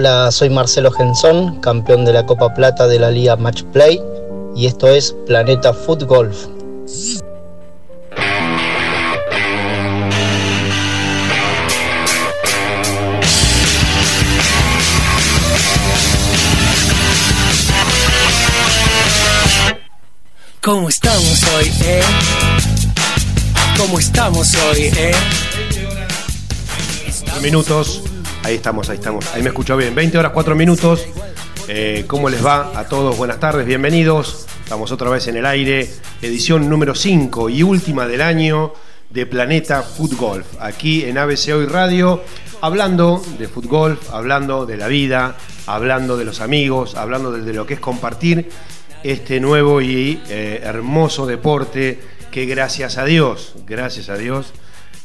Hola, soy Marcelo Gensón, campeón de la Copa Plata de la Liga Match Play y esto es Planeta Foot Golf. ¿Cómo estamos hoy, eh? ¿Cómo estamos hoy, eh? minutos. Ahí estamos, ahí estamos. Ahí me escucho bien. 20 horas, 4 minutos. Eh, ¿Cómo les va a todos? Buenas tardes, bienvenidos. Estamos otra vez en el aire. Edición número 5 y última del año de Planeta Foot Golf. Aquí en ABC Hoy Radio, hablando de fútbol, hablando de la vida, hablando de los amigos, hablando de, lo que es compartir este nuevo y eh, hermoso deporte que gracias a Dios, gracias a Dios,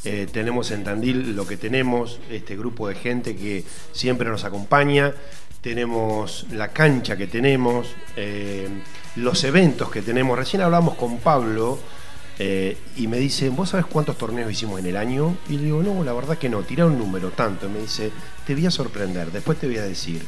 eh, tenemos en Tandil lo que tenemos, este grupo de gente que siempre nos acompaña, tenemos la cancha que tenemos, eh, los eventos que tenemos. Recién hablamos con Pablo eh, y me dice, ¿vos sabés cuántos torneos hicimos en el año? Y le digo, no, la verdad que no, tira un número, tanto. Y me dice, te voy a sorprender, después te voy a decir.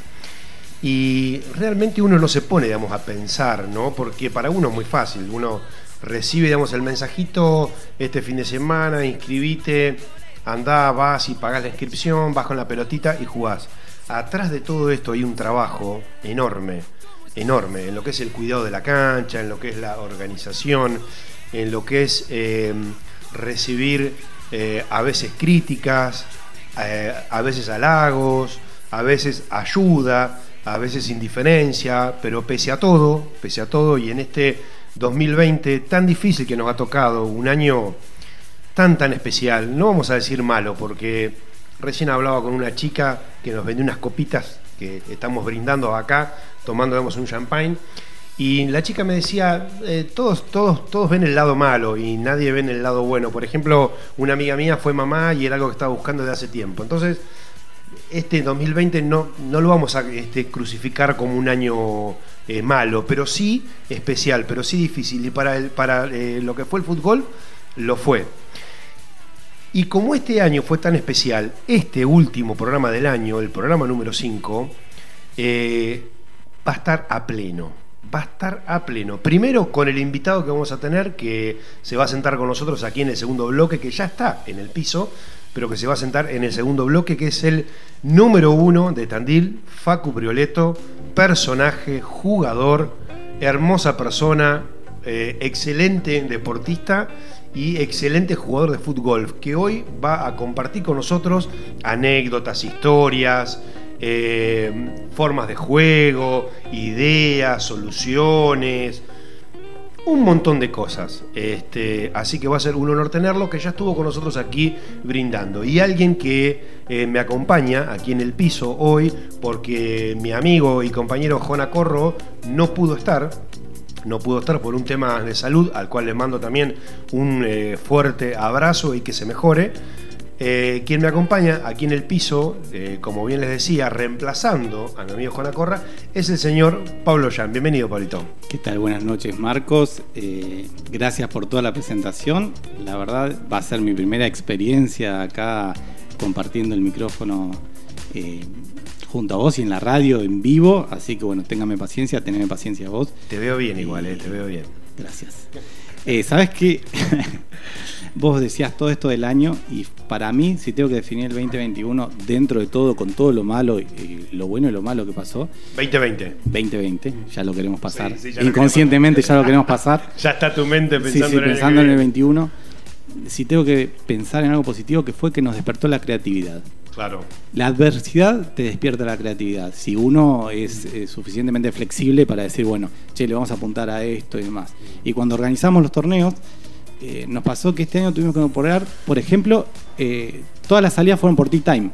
Y realmente uno no se pone, digamos, a pensar, ¿no? Porque para uno es muy fácil, uno recibe digamos, el mensajito este fin de semana, inscribite, andá, vas y pagás la inscripción, vas con la pelotita y jugás. Atrás de todo esto hay un trabajo enorme, enorme, en lo que es el cuidado de la cancha, en lo que es la organización, en lo que es em, recibir eh, a veces críticas, eh, a veces halagos, a veces ayuda, a veces indiferencia, pero pese a todo, pese a todo, y en este 2020 tan difícil que nos ha tocado, un año tan tan especial, no vamos a decir malo, porque recién hablaba con una chica que nos vendió unas copitas que estamos brindando acá, tomando un champagne, y la chica me decía, eh, todos, todos, todos ven el lado malo y nadie ven el lado bueno. Por ejemplo, una amiga mía fue mamá y era algo que estaba buscando desde hace tiempo. Entonces, este 2020 no, no lo vamos a este, crucificar como un año eh, malo, pero sí especial, pero sí difícil. Y para, el, para eh, lo que fue el fútbol, lo fue. Y como este año fue tan especial, este último programa del año, el programa número 5, eh, va a estar a pleno. Va a estar a pleno. Primero con el invitado que vamos a tener, que se va a sentar con nosotros aquí en el segundo bloque, que ya está en el piso, pero que se va a sentar en el segundo bloque, que es el número uno de Tandil, Facu Prioleto, personaje, jugador, hermosa persona, eh, excelente deportista y excelente jugador de fútbol, que hoy va a compartir con nosotros anécdotas, historias, eh, formas de juego, ideas, soluciones un montón de cosas. Este, así que va a ser un honor tenerlo, que ya estuvo con nosotros aquí brindando. Y alguien que eh, me acompaña aquí en el piso hoy, porque mi amigo y compañero Jona Corro no pudo estar. No pudo estar por un tema de salud, al cual le mando también un eh, fuerte abrazo y que se mejore. Eh, quien me acompaña aquí en el piso, eh, como bien les decía, reemplazando a mi amigo Juan Acorra, es el señor Pablo Jan. Bienvenido, Pablito. ¿Qué tal? Buenas noches, Marcos. Eh, gracias por toda la presentación. La verdad, va a ser mi primera experiencia acá compartiendo el micrófono junto a vos y en la radio en vivo. Así que bueno, téngame paciencia, teneme paciencia vos. Te veo bien igual, te veo bien. Gracias. ¿Sabes qué? Vos decías todo esto del año y para mí, si tengo que definir el 2021 dentro de todo, con todo lo malo y lo bueno y lo malo que pasó. 2020. 2020, ya lo queremos pasar. Inconscientemente ya lo queremos pasar. ya está tu mente pensando, en, pensando en el 21. Si tengo que pensar en algo positivo, que fue que nos despertó la creatividad. Claro. La adversidad te despierta la creatividad. Si uno es, suficientemente flexible para decir, bueno, che, le vamos a apuntar a esto y demás. Y cuando organizamos los torneos, eh, nos pasó que este año tuvimos que incorporar, por ejemplo, eh, todas las salidas fueron por T-Time.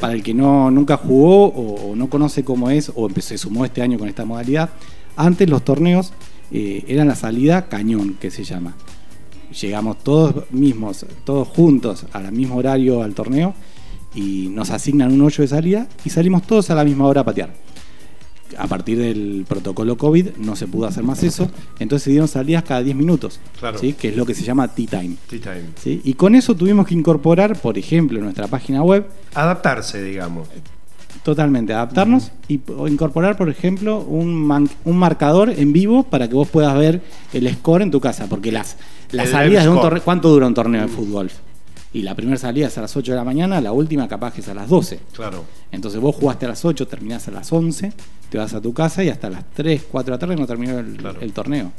Para el que no, nunca jugó o, no conoce cómo es, o se sumó este año con esta modalidad, antes los torneos eh, eran la salida cañón, que se llama. Llegamos todos mismos, todos juntos al mismo horario al torneo y nos asignan un hoyo de salida y salimos todos a la misma hora a patear a partir del protocolo COVID no se pudo hacer más eso, entonces se dieron salidas cada 10 minutos, ¿sí? que es lo que se llama tea time. ¿sí? Y con eso tuvimos que incorporar, por ejemplo, en nuestra página web. Adaptarse, digamos. Totalmente, adaptarnos y p- o incorporar, por ejemplo, un, man- un marcador en vivo para que vos puedas ver el score en tu casa, porque las, las El salidas de un torneo, ¿cuánto dura un torneo de fútbol? Y la primera salida es a las 8 de la mañana, la última capaz que es a las 12. Claro. Entonces vos jugaste a las 8, terminás a las 11, te vas a tu casa y hasta las 3, 4 de la tarde no terminó el, Claro. el torneo.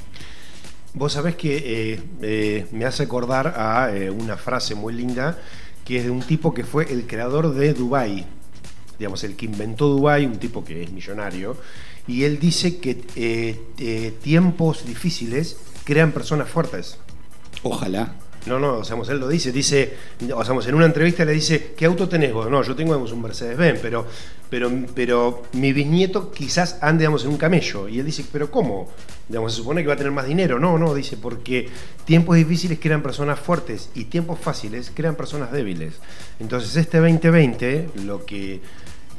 Vos sabés que eh, eh, me hace acordar a eh, una frase muy linda que es de un tipo que fue el creador de Dubai, digamos, el que inventó Dubai, un tipo que es millonario, y él dice que tiempos difíciles crean personas fuertes. Ojalá. No, no, o sea, él lo dice, dice, o sea, en una entrevista le dice, ¿qué auto tenés vos? No, yo tengo digamos, un Mercedes-Benz, pero, pero, pero mi bisnieto quizás ande digamos, en un camello. Y él dice, ¿pero cómo? Digamos, se supone que va a tener más dinero. No, no, dice, porque tiempos difíciles crean personas fuertes y tiempos fáciles crean personas débiles. Entonces, este 2020, lo que,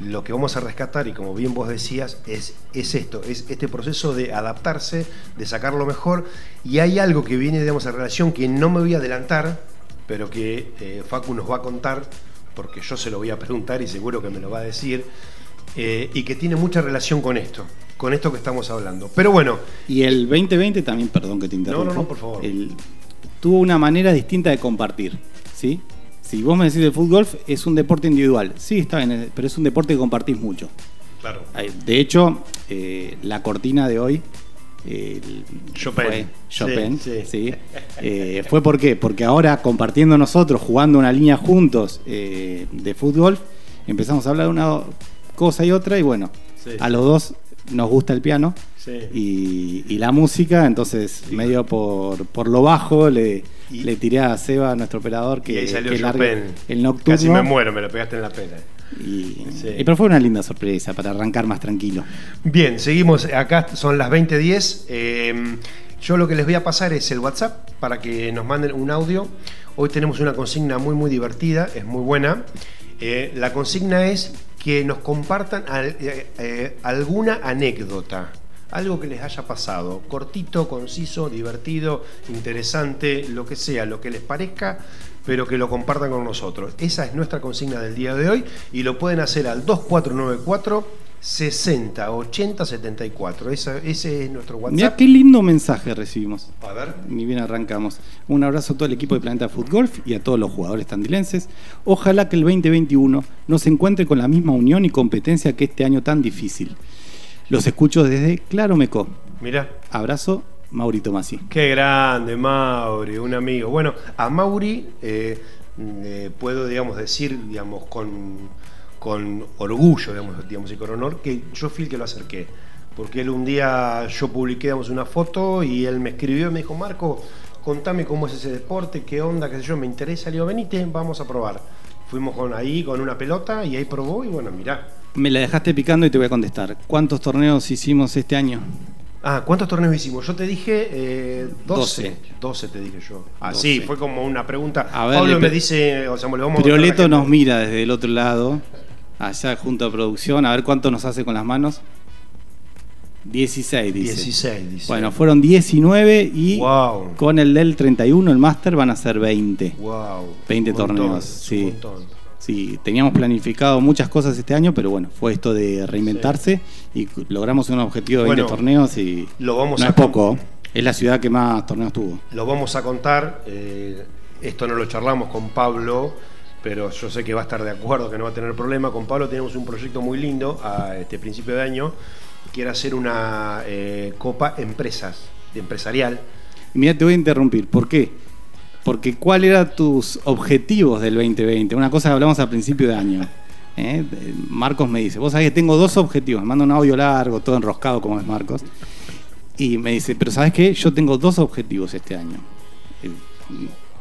lo que vamos a rescatar, y como bien vos decías, es, es esto, es este proceso de adaptarse, de sacar lo mejor. Y hay algo que viene, digamos, en relación que no me voy a adelantar, pero que eh, Facu nos va a contar, porque yo se lo voy a preguntar y seguro que me lo va a decir, eh, y que tiene mucha relación con esto, con esto que estamos hablando. Pero bueno, Y el 2020 también, perdón que te interrumpa. no, no, por favor. el- tuvo una manera distinta de compartir, ¿sí? Si vos me decís de fútbol, es un deporte individual. Sí, está bien, eh, pero es un deporte que compartís mucho. claro, De hecho, eh, la cortina de hoy. eh, el- Chopin. Fue, Chopin, Sí, sí. sí. Eh, ¿Fue por qué? Porque ahora, compartiendo nosotros, jugando una línea juntos eh, de fútbol, empezamos a hablar de una cosa y otra, y bueno, Sí. a los dos nos gusta el piano Sí. y, y la música, entonces medio por, por lo bajo le, Y- le tiré a Seba, nuestro operador, que, y ahí salió que largue Chopin. el nocturno. Casi me muero, me lo pegaste en la pena. Y, Sí. y pero fue una linda sorpresa para arrancar más tranquilo. Bien, seguimos. Acá son las 20.10. Eh, yo lo que les voy a pasar es el WhatsApp para que nos manden un audio. Hoy tenemos una consigna muy, muy divertida, es muy buena. Eh, la consigna es que nos compartan al- eh, eh, alguna anécdota, algo que les haya pasado, cortito, conciso, divertido, interesante, lo que sea, lo que les parezca, pero que lo compartan con nosotros. Esa es nuestra consigna del día de hoy y lo pueden hacer al 2494 60 80 74. Esa- ese es nuestro WhatsApp. qué lindo mensaje recibimos. A ver. Ni bien arrancamos. Un abrazo a todo el equipo de Planeta Footgolf y a todos los jugadores tandilenses. Ojalá que el 2021 nos encuentre con la misma unión y competencia que este año tan difícil. Los escucho desde Claro Meco. Mira. Abrazo, Maurito Masi. Qué grande, Mauri, un amigo. Bueno, a Mauri eh, eh, puedo, digamos, decir, digamos, con, con orgullo, digamos, digamos, y con honor, que yo fui el que lo acerqué. Porque él un día, yo publiqué, digamos, una foto y él me escribió y me dijo, Marco, contame cómo es ese deporte, qué onda, qué sé yo, me interesa. Le digo, venite, vamos a probar. Fuimos con ahí con una pelota y ahí probó y bueno, mirá. Me la dejaste picando y te voy a contestar. ¿Cuántos torneos hicimos este año? Ah, ¿cuántos torneos hicimos? Yo te dije eh, 12. Doce. 12 te dije yo. Ah, sí, fue como una pregunta. A ver, Pablo me dice, o sea, le vamos a Prioleto a nos mira desde el otro lado, allá junto a producción, a ver cuánto nos hace con las manos. 16, dice. 16, dice. Bueno, fueron 19 y Wow. con el del 31, el máster, van a ser 20. Wow. 20 Un torneos, sí. Un. Sí, teníamos planificado muchas cosas este año, pero bueno, fue esto de reinventarse y logramos un objetivo de 20 Bueno, torneos y lo vamos no a es poco, es la ciudad que más torneos tuvo. Lo vamos a contar. eh, esto no lo charlamos con Pablo, pero yo sé que va a estar de acuerdo, que no va a tener problema. Con Pablo tenemos un proyecto muy lindo a este principio de año, que era hacer una eh, copa empresas, empresarial. Y mira, te voy a interrumpir, ¿por qué? Porque ¿cuál eran tus objetivos del 2020? Una cosa que hablamos al principio de año. ¿eh? Marcos me dice, vos sabés que tengo dos objetivos, me manda un audio largo, todo enroscado como es Marcos. Y me dice, pero ¿sabes qué? Yo tengo dos objetivos este año. Eh,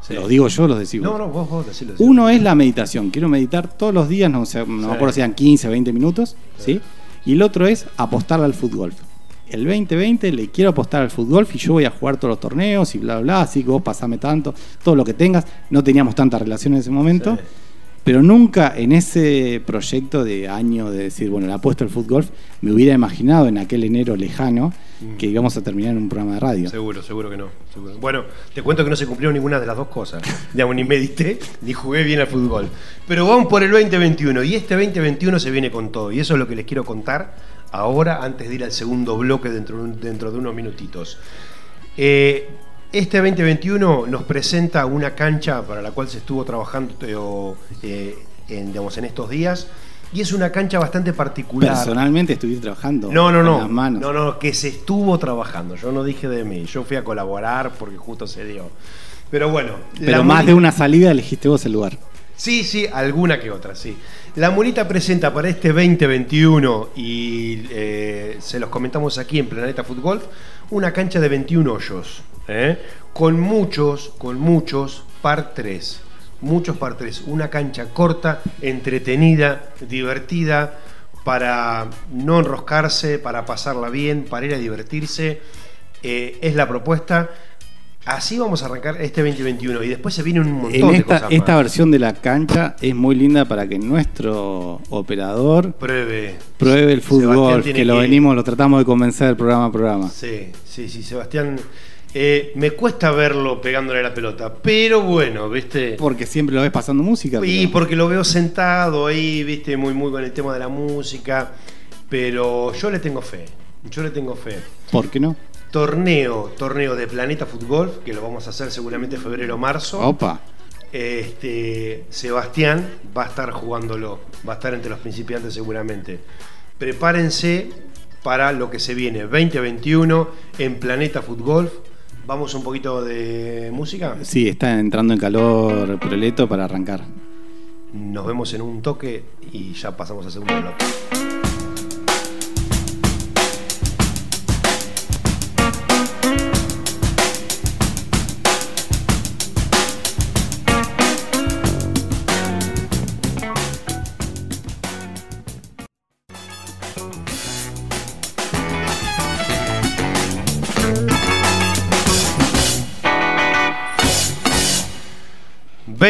Sí. Los digo yo, los decís vos. No, no, vos, vos. Uno es la meditación. Quiero meditar todos los días, no, sé, no me acuerdo si eran 15, 20 minutos. ¿sí? Y el otro es apostarle al fútbol. El 2020 le quiero apostar al fútbol y yo voy a jugar todos los torneos y bla, bla, bla. Así que vos pasame tanto, todo lo que tengas. No teníamos tanta relación en ese momento. Pero nunca en ese proyecto de año de decir, bueno, le apuesto al fútbol, me hubiera imaginado en aquel enero lejano que íbamos a terminar en un programa de radio. Seguro, seguro que no. seguro. Bueno, te cuento que no se cumplió ninguna de las dos cosas. Digamos, ni medité ni jugué bien al fútbol. Pero vamos por el 2021 y este 2021 se viene con todo. Y eso es lo que les quiero contar ahora, antes de ir al segundo bloque dentro, dentro de unos minutitos. Eh, este 2021 nos presenta una cancha para la cual se estuvo trabajando eh, eh, en, digamos, en estos días. Y es una cancha bastante particular. Personalmente estuviste trabajando No, no, con no. las manos. No, no, que se estuvo trabajando. Yo no dije de mí. Yo fui a colaborar porque justo se dio. Pero bueno. Pero más de una salida elegiste vos el lugar. Sí, sí, alguna que otra, sí. La Monita presenta para este 2021 y eh, se los comentamos aquí en Planeta Fútbol una cancha de 21 hoyos, ¿eh? con muchos, con muchos par 3. Muchos par 3. Una cancha corta, entretenida, divertida, para no enroscarse, para pasarla bien, para ir a divertirse. Eh, es la propuesta. Así vamos a arrancar este 2021 y después se viene un montón En de esta, cosas esta más. versión de la cancha es muy linda para que nuestro operador Pruebe. pruebe el fútbol, que lo venimos, lo tratamos de convencer programa a programa. Sí, sí, sí, Sebastián. eh, me cuesta verlo pegándole la pelota, pero bueno, ¿viste? Porque siempre lo ves pasando música. Y pero- porque lo veo sentado ahí, ¿viste? Muy, muy con el tema de la música. Pero yo le tengo fe. Yo le tengo fe. ¿Por qué no? Torneo, torneo de Planeta Fútbol, que lo vamos a hacer seguramente febrero o marzo. Opa. Este, Sebastián va a estar jugándolo, va a estar entre los principiantes seguramente. Prepárense para lo que se viene 2021 en Planeta Fútbol. Vamos un poquito de música. Sí, está entrando en calor Proleto para arrancar. Nos vemos en un toque y ya pasamos al segundo bloque.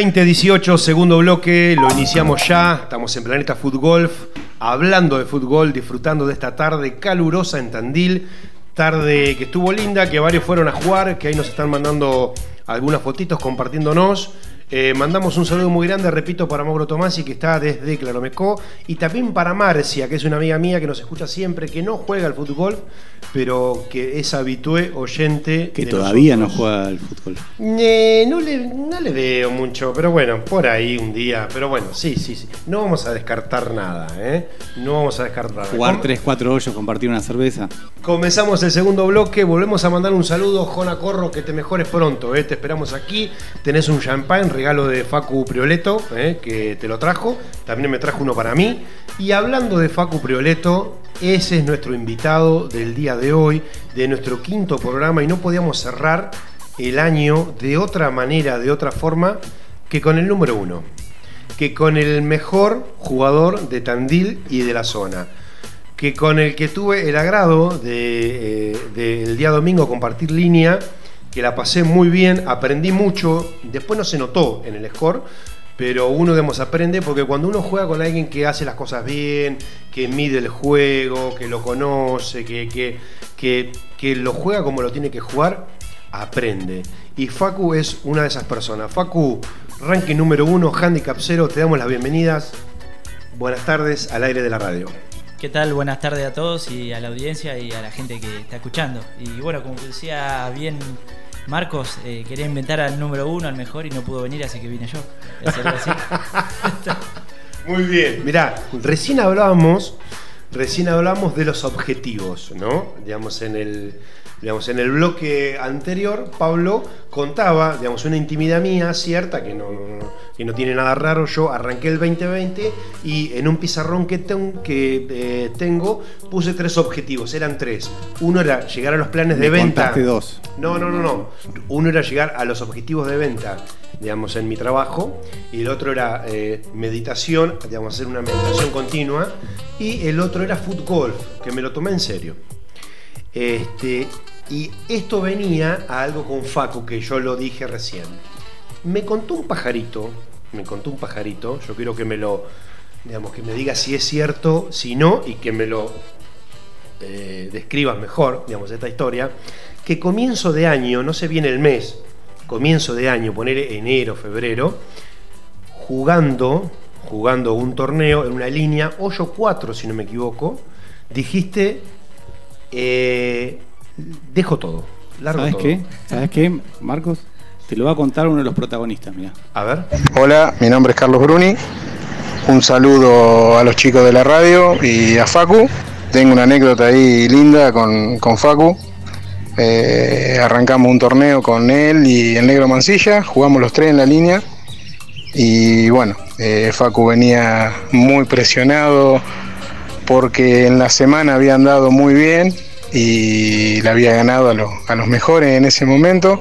...2018, segundo bloque, lo iniciamos ya, estamos en Planeta Fútbol, hablando de fútbol, disfrutando de esta tarde calurosa en Tandil, tarde que estuvo linda, que varios fueron a jugar, que ahí nos están mandando algunas fotitos compartiéndonos. Eh, mandamos un saludo muy grande, repito, para Mauro Tomasi, que está desde Claromecó, y también para Marcia, que es una amiga mía que nos escucha siempre, que no juega al fútbol, pero que es habitué oyente. Que de todavía no juega al fútbol. Eh, no, le, no le veo mucho, pero bueno, por ahí un día. Pero bueno, sí, sí, sí. No vamos a descartar nada, ¿eh? No vamos a descartar nada. Jugar Com- 3, 4 hoyos, compartir una cerveza. Comenzamos el segundo bloque, volvemos a mandar un saludo, Jona Corro, que te mejores pronto, ¿eh? te esperamos aquí, tenés un champán, regalo de Facu Prioleto, ¿eh? que te lo trajo, también me trajo uno para mí, y hablando de Facu Prioleto, ese es nuestro invitado del día de hoy, de nuestro quinto programa, y no podíamos cerrar el año de otra manera, de otra forma, que con el número uno, que con el mejor jugador de Tandil y de la zona que con el que tuve el agrado de, eh, del día domingo compartir línea, que la pasé muy bien, aprendí mucho, después no se notó en el score, pero uno digamos, aprende porque cuando uno juega con alguien que hace las cosas bien, que mide el juego, que lo conoce, que, que, que, que lo juega como lo tiene que jugar, aprende. Y Facu es una de esas personas. Facu, ranking número uno, handicap cero, te damos las bienvenidas. Buenas tardes al aire de la radio. ¿Qué tal? Buenas tardes a todos y a la audiencia y a la gente que está escuchando. Y bueno, como decía bien Marcos, eh, quería inventar al número uno, al mejor, y no pudo venir, así que vine yo. Muy bien. Mirá, recién hablábamos, recién hablamos de los objetivos, ¿no? Digamos, en el, digamos, en el bloque anterior, Pablo contaba, digamos, una intimidad mía cierta, que no, que no tiene nada raro. Yo arranqué el 2020 y en un pizarrón que, ten- que eh, tengo puse tres objetivos, eran tres. Uno era llegar a los planes de Me venta. dos. No, no, no, no. Uno era llegar a los objetivos de venta, digamos, en mi trabajo, y el otro era eh, meditación, digamos, hacer una meditación continua, y el otro era fútbol, que me lo tomé en serio. Este, y esto venía a algo con Facu, que yo lo dije recién. Me contó un pajarito me contó un pajarito, yo quiero que me lo, digamos, que me diga si es cierto, si no, y que me lo eh, describas mejor, digamos, esta historia, que comienzo de año, no sé bien el mes, comienzo de año, poner enero, febrero, jugando, jugando un torneo en una línea, hoyo 4 si no me equivoco, dijiste, eh, dejo todo. Largo ¿Sabes todo. qué? ¿Sabes qué, Marcos? Te lo va a contar uno de los protagonistas, mira. A ver. Hola, mi nombre es Carlos Bruni. Un saludo a los chicos de la radio y a Facu. Tengo una anécdota ahí linda con, con Facu. Eh, arrancamos un torneo con él y el negro Mancilla, jugamos los tres en la línea y bueno, eh, Facu venía muy presionado porque en la semana había andado muy bien y le había ganado a, los- a los mejores en ese momento,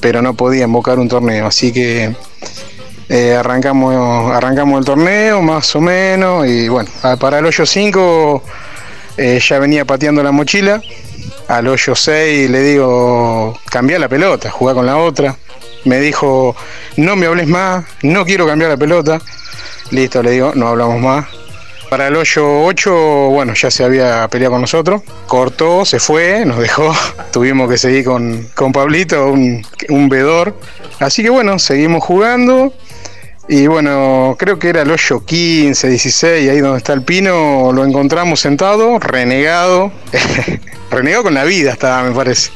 pero no podía invocar un torneo, así que eh, arrancamos, arrancamos el torneo más o menos y bueno, a- para el hoyo 5 eh, ya venía pateando la mochila, al hoyo 6 le digo, cambia la pelota, jugar con la otra. Me dijo, no me hables más, no quiero cambiar la pelota. Listo, le digo, no hablamos más. Para el hoyo 8, bueno, ya se había peleado con nosotros. Cortó, se fue, nos dejó. Tuvimos que seguir con, con Pablito, un, un vedor. Así que bueno, seguimos jugando. Y bueno, creo que era el hoyo 15, 16, ahí donde está el pino, lo encontramos sentado, renegado. renegado con la vida estaba, me parece.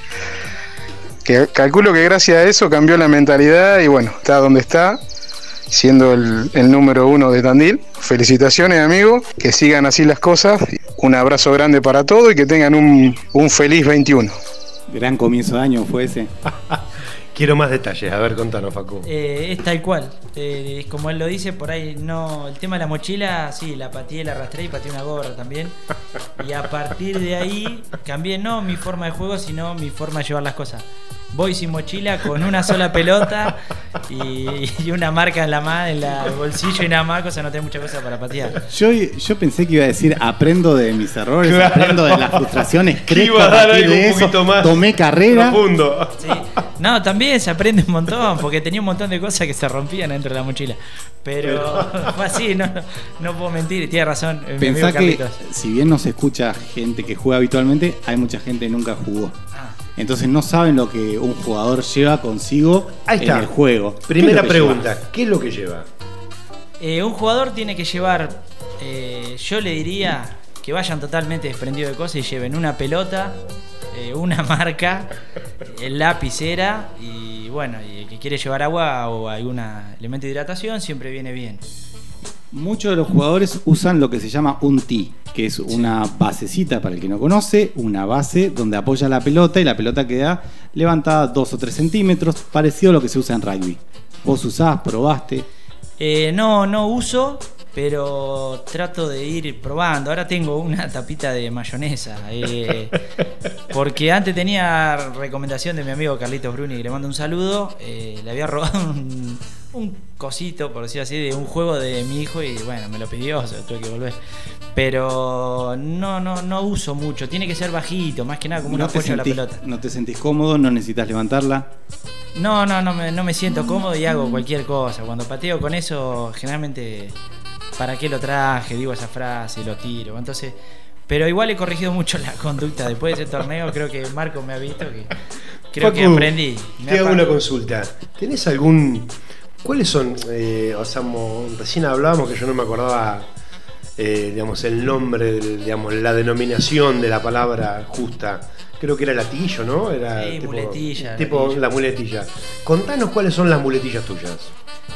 Que calculo que gracias a eso cambió la mentalidad y bueno, está donde está, siendo el, el número uno de Tandil. Felicitaciones, amigo, que sigan así las cosas. Un abrazo grande para todos y que tengan un, un feliz 21. Gran comienzo de año fue ese. Quiero más detalles. A ver, contanos, Facu. Eh, es tal cual. Eh, es como él lo dice, por ahí no. El tema de la mochila, sí, la pateé, la arrastré y pateé una gorra también. Y a partir de ahí cambié no mi forma de juego, sino mi forma de llevar las cosas. Voy sin mochila, con una sola pelota y, y una marca en la mano, en la- el bolsillo y nada más, cosa no tengo mucha cosa para patear. Yo, yo pensé que iba a decir aprendo de mis errores, Claro. aprendo de las frustraciones, crezco a partir de un eso, más tomé carrera. Profundo. Sí. No, también se aprende un montón, porque tenía un montón de cosas que se rompían dentro de la mochila. Pero fue así, no, no puedo mentir, tiene razón. eh, mi amigo Pensá que Carlitos. si bien no se escucha gente que juega habitualmente, hay mucha gente que nunca jugó. Ah. Entonces no saben lo que un jugador lleva consigo Ahí está. en el juego. ¿Qué es Primera pregunta. lleva? ¿Qué es lo que lleva? Eh, un jugador tiene que llevar, eh, yo le diría que vayan totalmente desprendidos de cosas y lleven una pelota, eh, una marca, el lapicera y bueno, y el que quiere llevar agua o algún elemento de hidratación siempre viene bien. Muchos de los jugadores usan lo que se llama un tee, que es una basecita para el que no conoce, una base donde apoya la pelota y la pelota queda levantada 2 o 3 centímetros, parecido a lo que se usa en rugby. Vos usás, probaste. Eh, no, no uso, pero trato de ir probando. Ahora tengo una tapita de mayonesa. eh, porque antes tenía recomendación de mi amigo Carlitos Bruni, que le mando un saludo. eh, le había robado un, un cosito, por decirlo así, de un juego de mi hijo y bueno, me lo pidió, se lo tuve que volver. Pero no, no, no uso mucho. Tiene que ser bajito, más que nada como un No te, apoyo a la pelota. no te sentís cómodo, no necesitas levantarla. No, no, no me, no me siento cómodo y hago cualquier cosa. Cuando pateo con eso, generalmente, ¿para qué lo traje? Digo esa frase y lo tiro. Entonces, pero igual he corregido mucho la conducta. Después de ese torneo, creo que Marco me ha visto que creo que aprendí. Me Te hago ha- una consulta. ¿Tenés algún. ¿Cuáles son? eh, o sea, mo- recién hablábamos que yo no me acordaba, eh, digamos, el nombre, del- digamos, la denominación de la palabra justa. Creo que era latillo, ¿no? Era Sí, muletilla, Tipo latillo. la muletilla. Contanos cuáles son las muletillas tuyas.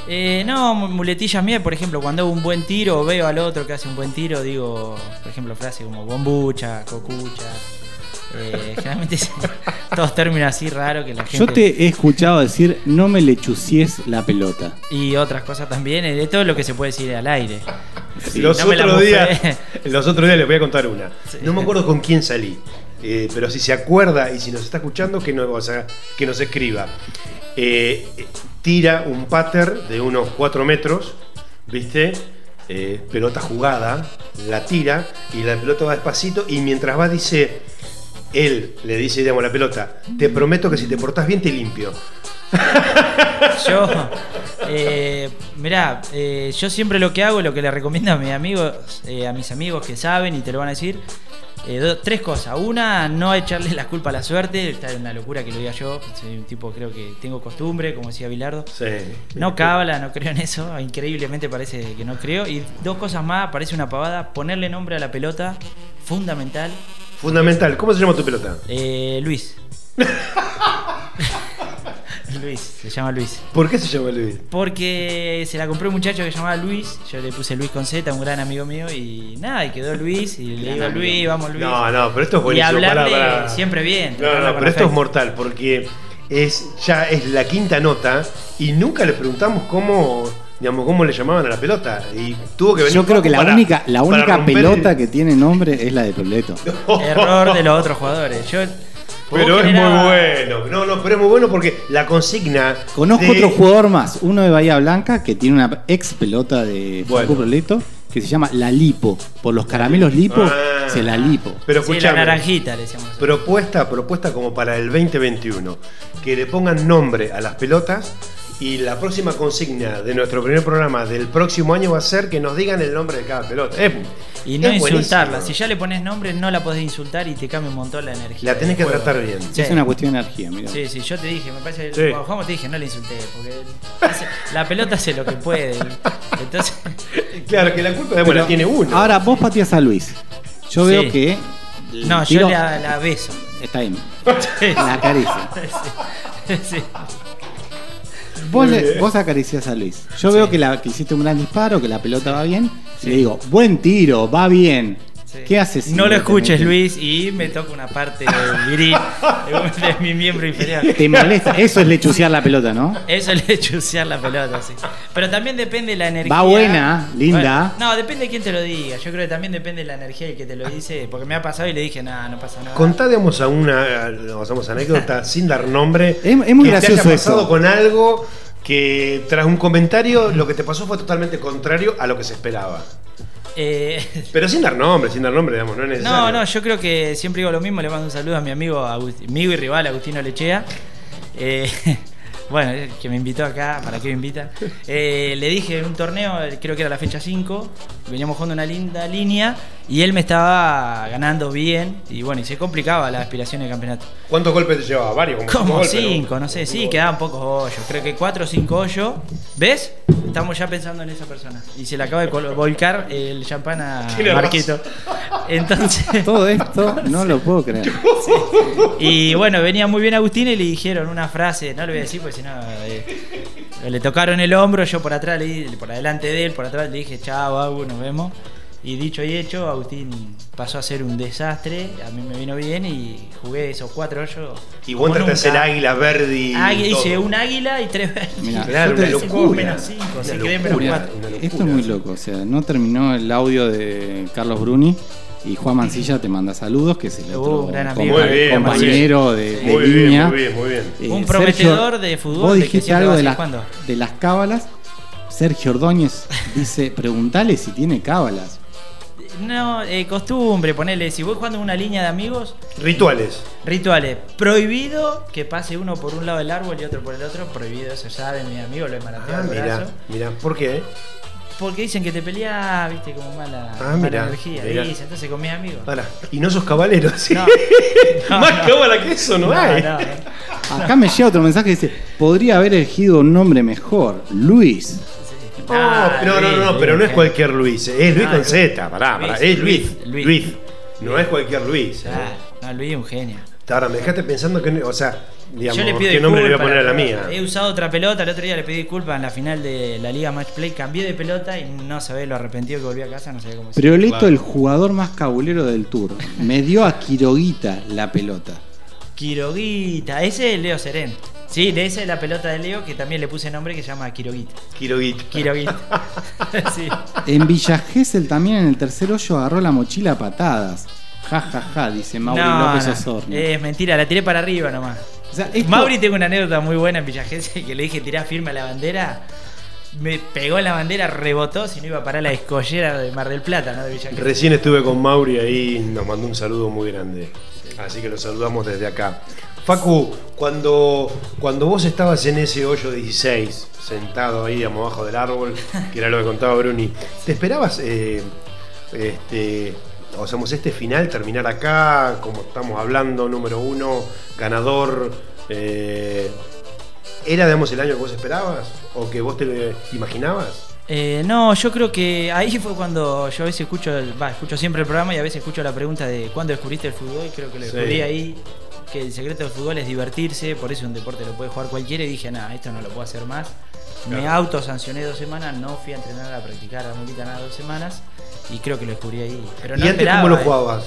Eh, no, mu- muletillas mías, por ejemplo, cuando hago un buen tiro veo al otro que hace un buen tiro, digo, por ejemplo, frases como bombucha, cocucha. Eh, generalmente todos términos así raros que la gente. Yo te he escuchado decir no me lechucies la pelota. Y otras cosas también, eh, de todo lo que se puede decir al aire. Sí, los, no otros días, los otros días les voy a contar una. Sí. No me acuerdo con quién salí. eh, pero si se acuerda y si nos está escuchando, que, no, o sea, que nos escriba. Eh, tira un pater de unos 4 metros, ¿viste? Eh, pelota jugada, la tira y la pelota va despacito y mientras va dice, él le dice, digamos, a la pelota, te prometo que si te portás bien te limpio. yo, eh, mirá, eh, yo siempre lo que hago, lo que le recomiendo a mis amigos, eh, a mis amigos que saben y te lo van a decir, eh, tres cosas. Una, no echarle la culpa a la suerte, está en una locura que lo diga yo, soy un tipo creo que tengo costumbre, como decía Bilardo. Sí. No cábala, no creo en eso, increíblemente parece que no creo. Y dos cosas más, parece una pavada, ponerle nombre a la pelota, fundamental. Fundamental. ¿Cómo se llama tu pelota? Eh, Luis. Luis, se llama Luis. ¿Por qué se llama Luis? Porque se la compró un muchacho que se llamaba Luis, yo le puse Luis con Z, un gran amigo mío, y nada, y quedó Luis, y le digo Luis, vamos Luis. No, no, pero esto es y buenísimo. hablarle Pará, pará. siempre bien. No, no, pero esto es mortal porque es ya es la quinta nota y nunca le preguntamos cómo, digamos, cómo le llamaban a la pelota y tuvo que venir. Yo creo que la para- única, la única pelota el- que tiene nombre es la de Proleto. Error de los otros jugadores. Yo, Pero es muy bueno. No, no, pero es muy bueno porque la consigna. Conozco de- otro jugador más, uno de Bahía Blanca, que tiene una ex pelota de Bueno. Facu Proleto, que se llama La Lipo. Por los caramelos Lipo, Ah. se la Lipo. Pero Sí, la naranjita le decíamos. nosotros. Propuesta, propuesta como para el 2021. Que le pongan nombre a las pelotas. Y la próxima consigna de nuestro primer programa del próximo año va a ser que nos digan el nombre de cada pelota. Es- Y no insultarla. buenísimo. Si ya le pones nombre, no la podés insultar y te cambia un montón la energía. La tenés que juego. tratar bien. Sí. Es una cuestión de energía, mira. Sí, sí, yo te dije, me parece que Sí. cuando jugamos te dije, no le insulté, porque hace- la pelota hace lo que puede. Entonces, Claro, que la culpa de la tiene uno. Ahora vos pateas a Luis. Yo Sí. veo que. no, tiro- yo la, la beso. Está bien. Sí, La acaricia. sí, sí. Vos, le- vos acaricias a Luis. Yo veo que, la, que hiciste un gran disparo, que la pelota va bien. Y le digo, buen tiro, va bien. Sí. ¿Qué haces? No lo escuches? Luis, y me toca una parte viril de, de mi miembro inferior. Te molesta. Eso es lechucear la pelota, ¿no? Eso es chusear la pelota, sí. Pero también depende de la energía. Va buena, linda. Bueno, no, depende de quién te lo diga. Yo creo que también depende de la energía del que te lo dice. Porque me ha pasado y le dije, nada, no pasa nada. Contá, digamos, a una digamos, anécdota sin dar nombre. Es- es muy que gracioso te haya pasado eso. con algo que tras un comentario lo que te pasó fue totalmente contrario a lo que se esperaba. Eh, Pero sin dar nombre, sin dar nombre, digamos, no es necesario. no, no, yo creo que siempre digo lo mismo. Le mando un saludo a mi amigo, Agust- amigo y rival Agustino Lechea. Eh, bueno, eh, que me invitó acá, ¿para qué me invita? Eh, le dije en un torneo, creo que era la fecha 5, veníamos jugando una linda línea y él me estaba ganando bien y bueno, y se complicaba la aspiración del campeonato. ¿Cuántos golpes te llevaba? Varios, como, cinco Como golpes, cinco, no sé, sí, quedaban pocos hoyos. Creo que cuatro o cinco hoyos. ¿Ves? Estamos ya pensando en esa persona. Y se le acaba de volcar el champán a Marquito. Entonces, Todo esto no lo puedo creer. y bueno, venía muy bien Agustín y le dijeron una frase, no le voy a decir porque si no. eh, le tocaron el hombro, yo por atrás, le por adelante de él, por atrás le dije, chao, Agu, nos vemos. Y dicho y hecho, Agustín pasó a ser un desastre, a mí me vino bien y jugué esos cuatro hoyos. Y vos como entraste a hacer nunca. águila verde y. Águila, hice un águila y tres verdes. Mira, Claro, una locura. menos cinco, Una sí, quedé menos cuatro. una locura. Esto es muy loco. O sea, no terminó el audio de Carlos Bruni. Y Juan Mancilla te manda saludos, que es el Uh, otro gran amigo. compa- Muy bien, compañero de, de Muy bien, línea. muy bien, muy bien. Eh, Un prometedor de fútbol Vos de que dijiste algo de, jugando. de las cábalas. Sergio Ordóñez dice, preguntale si tiene cábalas. No, eh, costumbre, ponele, si voy jugando en una línea de amigos, Rituales. rituales. Prohibido que pase uno por un lado del árbol y otro por el otro. Prohibido, eso sabe mi amigo, lo he marateado Ah, el mira, brazo. mira, ¿por qué? Porque dicen que te peleas, viste, como mala, Ah, mala mirá, energía. mirá. Dice, entonces con mis amigos. Ahora, y no sos cabalero, ¿sí? No, no, Más no. cábala que eso no, hay. no, no. Acá me llega otro mensaje que dice, podría haber elegido un nombre mejor, Luis. No, Ah, no, no, no, Luis, pero no es cualquier Luis, eh, es Luis Ah, con. Z, pará, pará, Luis, es Luis, Luis, Luis, Luis. no es cualquier Luis. eh. Ah, no, Luis es un genio. Ahora, me dejaste pensando que, o sea, digamos, Yo le pido ¿qué nombre le voy a poner a la mía? He usado otra pelota, el otro día le pedí disculpas en la final de la Liga Match Play, cambié de pelota y no sabés lo arrepentido que volví a casa, no sabía cómo. Prioleto, Claro. el jugador más cabulero del tour, me dio a Quiroguita la pelota. Quiroguita, ese es Leo Serén. Sí, de esa es la pelota de Leo que también le puse nombre que se llama Quiroguita. Quiroguita. sí. En Villa Gesell también en el tercer hoyo agarró la mochila a patadas. Ja, ja, ja, dice Mauri No, López no, Osorno. es mentira, la tiré para arriba nomás. O sea, esto- Mauri tengo una anécdota muy buena en Villa Gesell que le dije tirá firme a la bandera. Me pegó en la bandera, rebotó, si no iba a parar la escollera de Mar del Plata, ¿no? De Villa Gesell. Recién estuve con Mauri ahí, nos mandó un saludo muy grande. Así que lo saludamos desde acá. Facu, cuando, cuando vos estabas en ese hoyo 16, sentado ahí digamos, abajo del árbol, que era lo que contaba Bruni, ¿te esperabas eh, este, o sea, este final terminar acá, como estamos hablando, número uno, ganador? eh, ¿Era, digamos, el año que vos esperabas? ¿O que vos te imaginabas? Eh, no, yo creo que ahí fue cuando yo a veces escucho, va, escucho siempre el programa y a veces escucho la pregunta de ¿cuándo descubriste el fútbol? Y creo que lo Sí. descubrí ahí, que el secreto del fútbol es divertirse, por eso un deporte lo puede jugar cualquiera y dije, nada, esto no lo puedo hacer más. Me Claro. autosancioné dos semanas, no fui a entrenar a practicar a mulita nada dos semanas y creo que lo descubrí ahí. Pero no ¿Y antes cómo lo jugabas?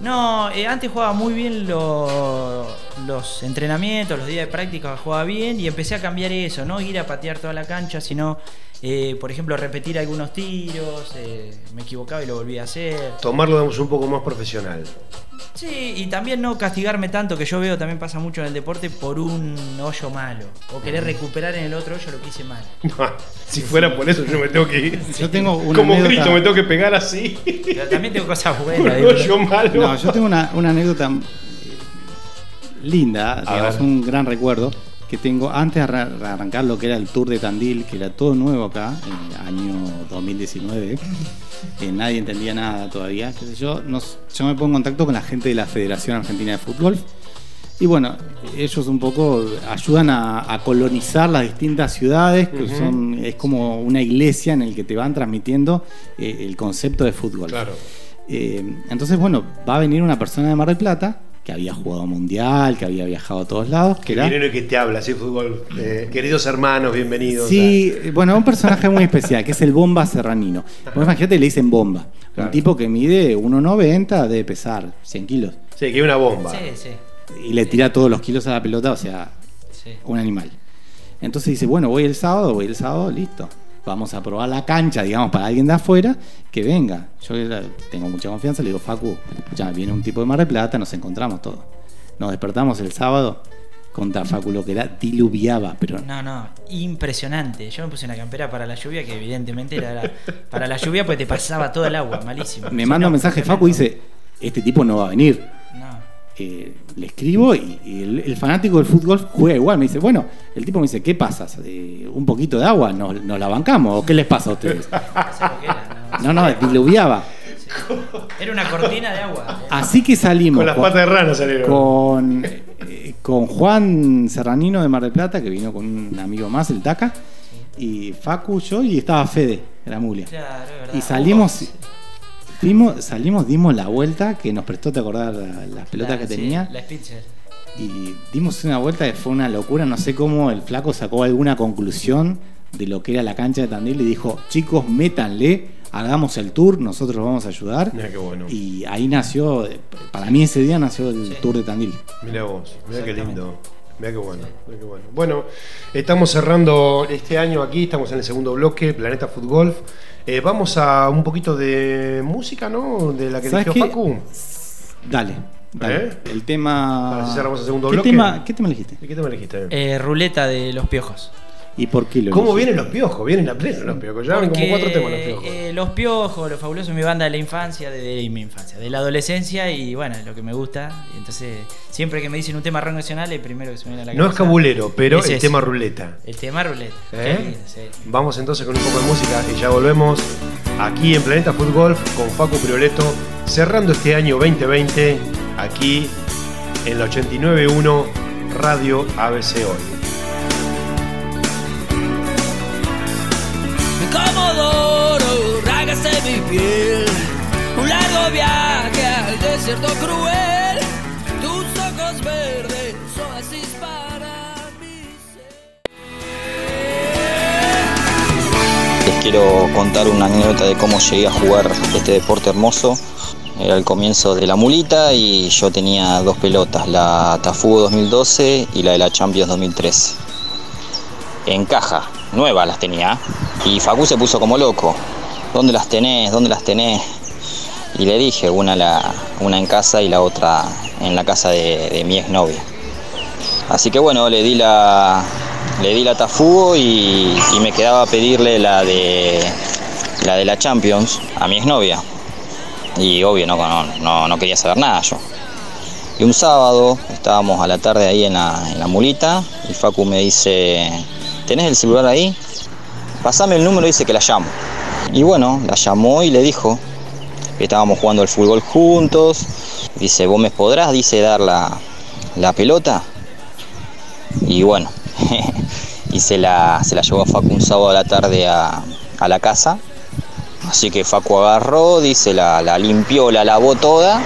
No, eh, antes jugaba muy bien lo- los entrenamientos, los días de práctica jugaba bien y empecé a cambiar eso, no ir a patear toda la cancha, sino, eh, por ejemplo, repetir algunos tiros, eh, me equivocaba y lo volví a hacer. Tomarlo, digamos, un poco más profesional. Sí, y también no castigarme tanto, que yo veo también pasa mucho en el deporte, por un hoyo malo, o querer recuperar en el otro hoyo lo que hice mal. si fuera por eso, yo me tengo que ir. Yo tengo una Como anécdota- Cristo, me tengo que pegar así. Pero también tengo cosas buenas. un hoyo malo. No, yo tengo una, una anécdota eh, linda, digamos, ver. un gran recuerdo que tengo antes de arra- de arrancar lo que era el Tour de Tandil, que era todo nuevo acá, en el año 2019. que nadie entendía nada todavía, qué sé yo. Nos- yo me pongo en contacto con la gente de la Federación Argentina de Fútbol. Y bueno, ellos un poco ayudan a, a colonizar las distintas ciudades, que son, es como una iglesia en el que te van transmitiendo eh, el concepto de fútbol. Claro. Eh, entonces, bueno, va a venir una persona de Mar del Plata que había jugado mundial, que había viajado a todos lados, que era... Viene el que te habla, así fútbol. Eh, queridos hermanos, bienvenidos. Sí, bueno, un personaje muy especial, que es el Bomba Serranino. Vos imagínate, le dicen Bomba. Claro. Un tipo que mide 1,90, debe pesar 100 kilos. Sí, que es una bomba. Sí, sí, Y le tira todos los kilos a la pelota, o sea, sí. un animal. Entonces dice, bueno, voy el sábado, voy el sábado, listo. Vamos a probar la cancha, digamos, para alguien de afuera, que venga. Yo tengo mucha confianza, le digo, Facu, ya viene un tipo de Mar del Plata, nos encontramos todos. Nos despertamos el sábado, contra Facu lo que era, diluviaba, pero No, no, impresionante. Yo me puse una campera para la lluvia, que evidentemente era la- para la lluvia, pues te pasaba todo el agua, malísimo. me manda un mensaje. Facu dice, este tipo no va a venir. Eh, le escribo y, y el, el fanático del fútbol juega igual. Me dice, bueno, el tipo me dice, ¿qué pasa? Eh, ¿Un poquito de agua? ¿Nos, nos la bancamos? ¿O qué les pasa a ustedes? no No, diluviaba. Era una cortina de agua. Así que salimos Con las patas de rana salieron. con, eh, con Juan Serranino de Mar del Plata, que vino con un amigo más, el Taca, y Facu, yo, y estaba Fede, la Muglia. Claro, es verdad. Y salimos, dimos, salimos, dimos la vuelta, que nos prestó, te acordás, la- las pelotas La- que sí, tenía. La Spitzer. Y dimos una vuelta que fue una locura, no sé cómo el flaco sacó alguna conclusión de lo que era la cancha de Tandil y dijo, chicos, métanle, hagamos el tour, nosotros los vamos a ayudar. Mira qué bueno. Y ahí nació, para mí ese día nació el Sí. tour de Tandil. Mira vos, mira qué lindo. Mira qué bueno, mira qué bueno. Bueno, estamos cerrando este año aquí, estamos en el segundo bloque, Planeta Fútbol. Eh, vamos a un poquito de música, ¿no? De la que ¿Sabes eligió qué? Facu. Dale, dale. ¿Eh? El tema... Para si cerramos el segundo ¿Qué bloque. Tema, ¿Qué tema elegiste? ¿Y qué te me elegiste? Eh, ruleta de los piojos. ¿Y por qué lo ¿Cómo elegiste? vienen los piojos? Vienen a pleno los piojos. Llevan como cuatro temas los piojos. eh, los piojos, los fabulosos, mi banda de la infancia, de, de mi infancia, de la adolescencia y bueno, es lo que me gusta. Y entonces, siempre que me dicen un tema rock nacional, el primero que se me viene a la no es cabeza cabulero, pero es el ese. tema ruleta. El tema ruleta. ¿Eh? Lindo, sí. Vamos entonces con un poco de música y ya volvemos aquí en Planeta Fútbol con Facu Prioleto, cerrando este año 2020 aquí en la 89.1 Radio ABC Hoy. Un largo viaje al desierto cruel. Tus ojos verdes, oasis para mi Les quiero contar una anécdota de cómo llegué a jugar este deporte hermoso. Era el comienzo de la mulita y yo tenía dos pelotas, la Tafugo 2012 y la de la Champions 2013. En caja, nuevas las tenía. Y Facu se puso como loco. ¿Dónde las tenés? ¿Dónde las tenés? Y le dije, una, la, una en casa y la otra en la casa de, mi exnovia. Así que bueno, le di la, le di la Tafugo y, y me quedaba a pedirle la de la de la Champions a mi exnovia. Y obvio, no, no, no, no quería saber nada yo. Y un sábado estábamos a la tarde ahí en la, en la mulita y Facu me dice, ¿tenés el celular ahí? Pasame el número, dice que la llamo. Y bueno, la llamó y le dijo que estábamos jugando al fútbol juntos. Dice, ¿vos me podrás, dice, dar la, pelota? Y bueno, y se la, se la llevó a Facu un sábado a la tarde a, a la casa. Así que Facu agarró, dice, la, la limpió, la lavó toda.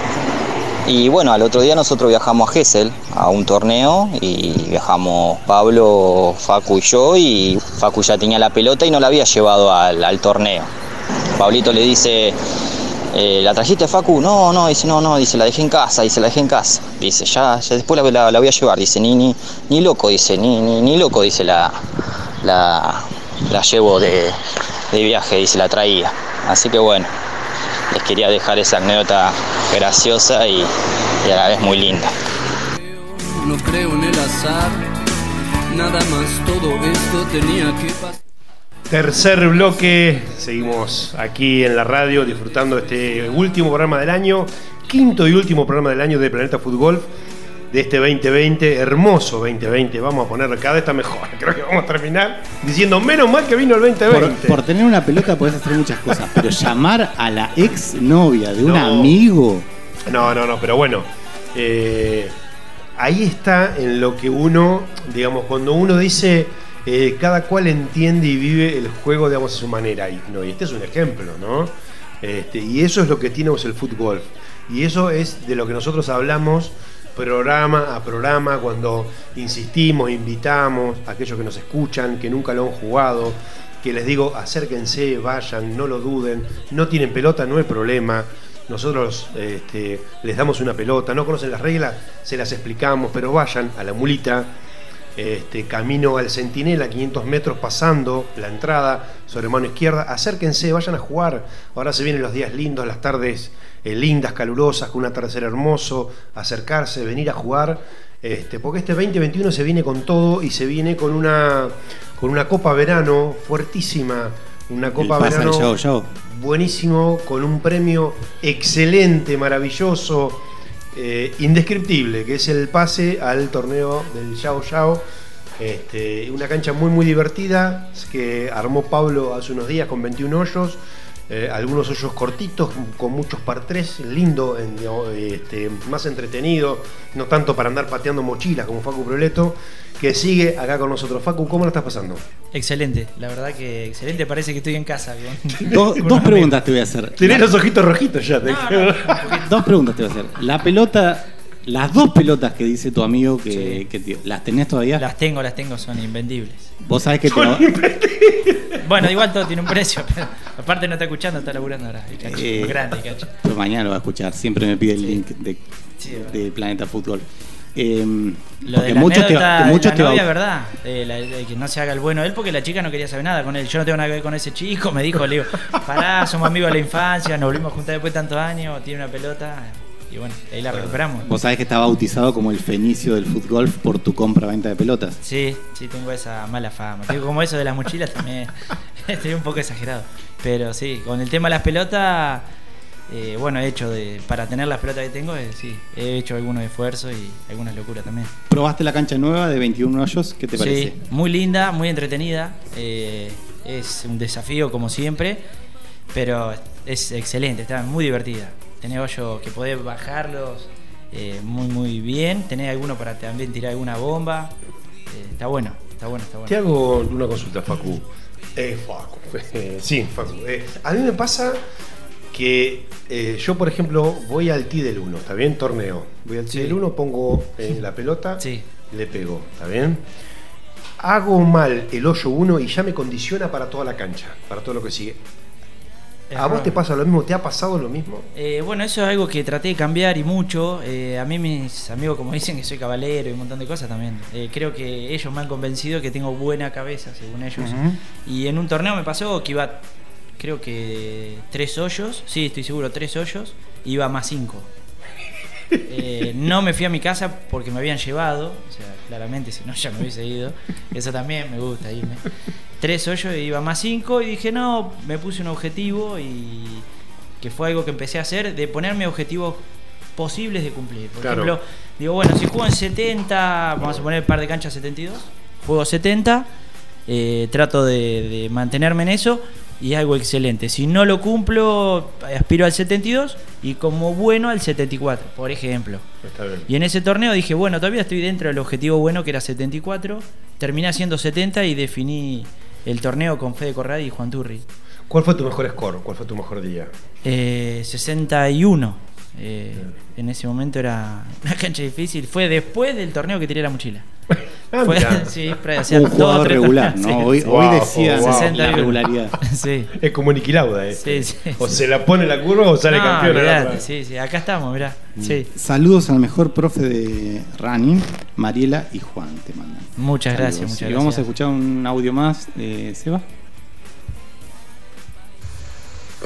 Y bueno, al otro día nosotros viajamos a Gessel a un torneo y viajamos Pablo, Facu y yo y Facu ya tenía la pelota y no la había llevado al, al torneo. Pablito le dice, eh, ¿la trajiste Facu? No, no, dice, no, no, dice, la dejé en casa, dice, la dejé en casa. Dice, ya, ya después la, la- voy a llevar, dice, ni, ni, ni loco, dice, ni, ni, ni loco, dice, la, la, la llevo de, de viaje, dice, la traía. Así que bueno, les quería dejar esa anécdota graciosa y, y a la vez muy linda. No creo en el azar, nada más todo esto tenía que pasar. Tercer bloque, seguimos aquí en la radio disfrutando este último programa del año, quinto y último programa del año de Planeta Fútbol de este 2020, hermoso 2020, vamos a ponerlo cada vez está mejor, creo que vamos a terminar diciendo menos mal que vino el Por, 2020. por tener una pelota podés hacer muchas cosas, pero llamar a la ex novia de un amigo. No, no, no, pero bueno, eh, ahí está en lo que uno, digamos, cuando uno dice, eh, cada cual entiende y vive el juego, digamos, a su manera. Y, no, y este es un ejemplo, ¿no? Este, y eso es lo que tiene pues, el fútbol. Y eso es de lo que nosotros hablamos programa a programa, cuando insistimos, invitamos a aquellos que nos escuchan, que nunca lo han jugado, que les digo, acérquense, vayan, no lo duden, no tienen pelota, no hay problema. Nosotros este, les damos una pelota, no conocen las reglas, se las explicamos, pero vayan a la mulita, este, camino al Centinela, 500 metros pasando la entrada sobre mano izquierda. Acérquense, vayan a jugar. Ahora se vienen los días lindos, las tardes eh, lindas, calurosas, con un atardecer hermoso. Acercarse, venir a jugar. Este, porque este 2021 se viene con todo y se viene con una, con una Copa Verano fuertísima. Una Copa Verano Yao Yao. buenísimo, con un premio excelente, maravilloso, eh, indescriptible, que es el pase al torneo del Yao Yao. Este, una cancha muy muy divertida que armó Pablo hace unos días con 21 hoyos, eh, algunos hoyos cortitos, con muchos par 3, lindo, en- este, más entretenido, no tanto para andar pateando mochilas como Facu Proleto, que sigue acá con nosotros. Facu, ¿cómo la estás pasando? Excelente, la verdad que excelente. Parece que estoy en casa. Do- dos preguntas te voy a hacer. Tenés los ojitos rojitos ya. te- Dos preguntas te voy a hacer. La pelota, las dos pelotas que dice tu amigo que, que te- ¿las tenés todavía? Las tengo, las tengo, son invendibles. Vos sabés que te lo- Bueno, igual todo tiene un precio, pero aparte no está escuchando, está laburando ahora. el cacho. Eh, grande, cacho. Pero mañana lo va a escuchar. Siempre me pide el link de, Sí, de Planeta Fútbol. Eh, Lo porque de la muchos te, anécdota que muchos de te la novia, verdad. Eh, la- de que no se haga el bueno él porque la chica no quería saber nada con él. Yo no tengo nada que ver con ese chico, me dijo, le digo, pará, somos amigos de la infancia, nos volvimos a juntar después de tantos años, tiene una pelota. Y bueno, ahí la recuperamos. Vos sabés que está bautizado como el fenicio del fútbol por tu compra-venta de pelotas. Sí, sí, tengo esa mala fama. Tengo como eso de las mochilas también. Estoy un poco exagerado. Pero sí, con el tema de las pelotas, eh, bueno, he hecho de, para tener las pelotas que tengo, eh, sí, he hecho algunos esfuerzos y algunas locuras también. ¿Probaste la cancha nueva de 21 hoyos? ¿Qué te parece? Sí, muy linda, muy entretenida. eh, es un desafío como siempre, pero es excelente, está muy divertida. Tenés hoyos que podés bajarlos eh, muy muy bien. Tenés alguno para también tirar alguna bomba. Eh, está bueno, está bueno, está bueno. Te hago una consulta, Facu. Eh, Facu. eh, sí, Facu. Eh, a mí me pasa que eh, yo, por ejemplo, voy al T del 1, ¿está bien? Torneo. Voy al T Sí. del 1, pongo eh, la pelota, Sí. le pego, ¿está bien? Hago mal el hoyo 1 y ya me condiciona para toda la cancha, para todo lo que sigue. ¿A vos te pasa lo mismo? ¿Te ha pasado lo mismo? Eh, bueno, eso es algo que traté de cambiar y mucho. Eh, a mí mis amigos, como dicen que soy caballero y un montón de cosas también, eh, creo que ellos me han convencido que tengo buena cabeza, según ellos. Y en un torneo me pasó que iba, creo que tres hoyos, sí, estoy seguro, tres hoyos, iba más cinco. Eh, no me fui a mi casa porque me habían llevado, o sea, claramente si no ya me hubiese ido. Eso también me gusta irme. Tres hoyos y iba más cinco y dije, no, me puse un objetivo y que fue algo que empecé a hacer, de ponerme objetivos posibles de cumplir. Por Claro. ejemplo, digo, bueno, si juego en 70, vamos a poner el par de canchas 72, juego 70, eh, trato de, de mantenerme en eso y algo excelente. Si no lo cumplo, aspiro al 72 y como bueno al 74, por ejemplo. Está bien. Y en ese torneo dije, bueno, todavía estoy dentro del objetivo bueno que era 74, terminé haciendo 70 y definí el torneo con Fede Corradi y Juan Turri. ¿Cuál fue tu mejor score? ¿Cuál fue tu mejor día? Eh, 61. Eh, en ese momento era una cancha difícil. Fue después del torneo que tiré la mochila. Ah, Fue- sí, Un jugador regular, torneos. ¿no? Sí, Hoy, sí. hoy decía wow. la 61. regularidad. Sí. Es como Niquilauda, este. Sí, sí, O sí. se la pone la curva o sale No, campeón. sí, sí, acá estamos, mirá. Sí. Saludos al mejor profe de running, Mariela y Juan te mandan. Muchas gracias, muchas y gracias. vamos a escuchar un audio más de Seba.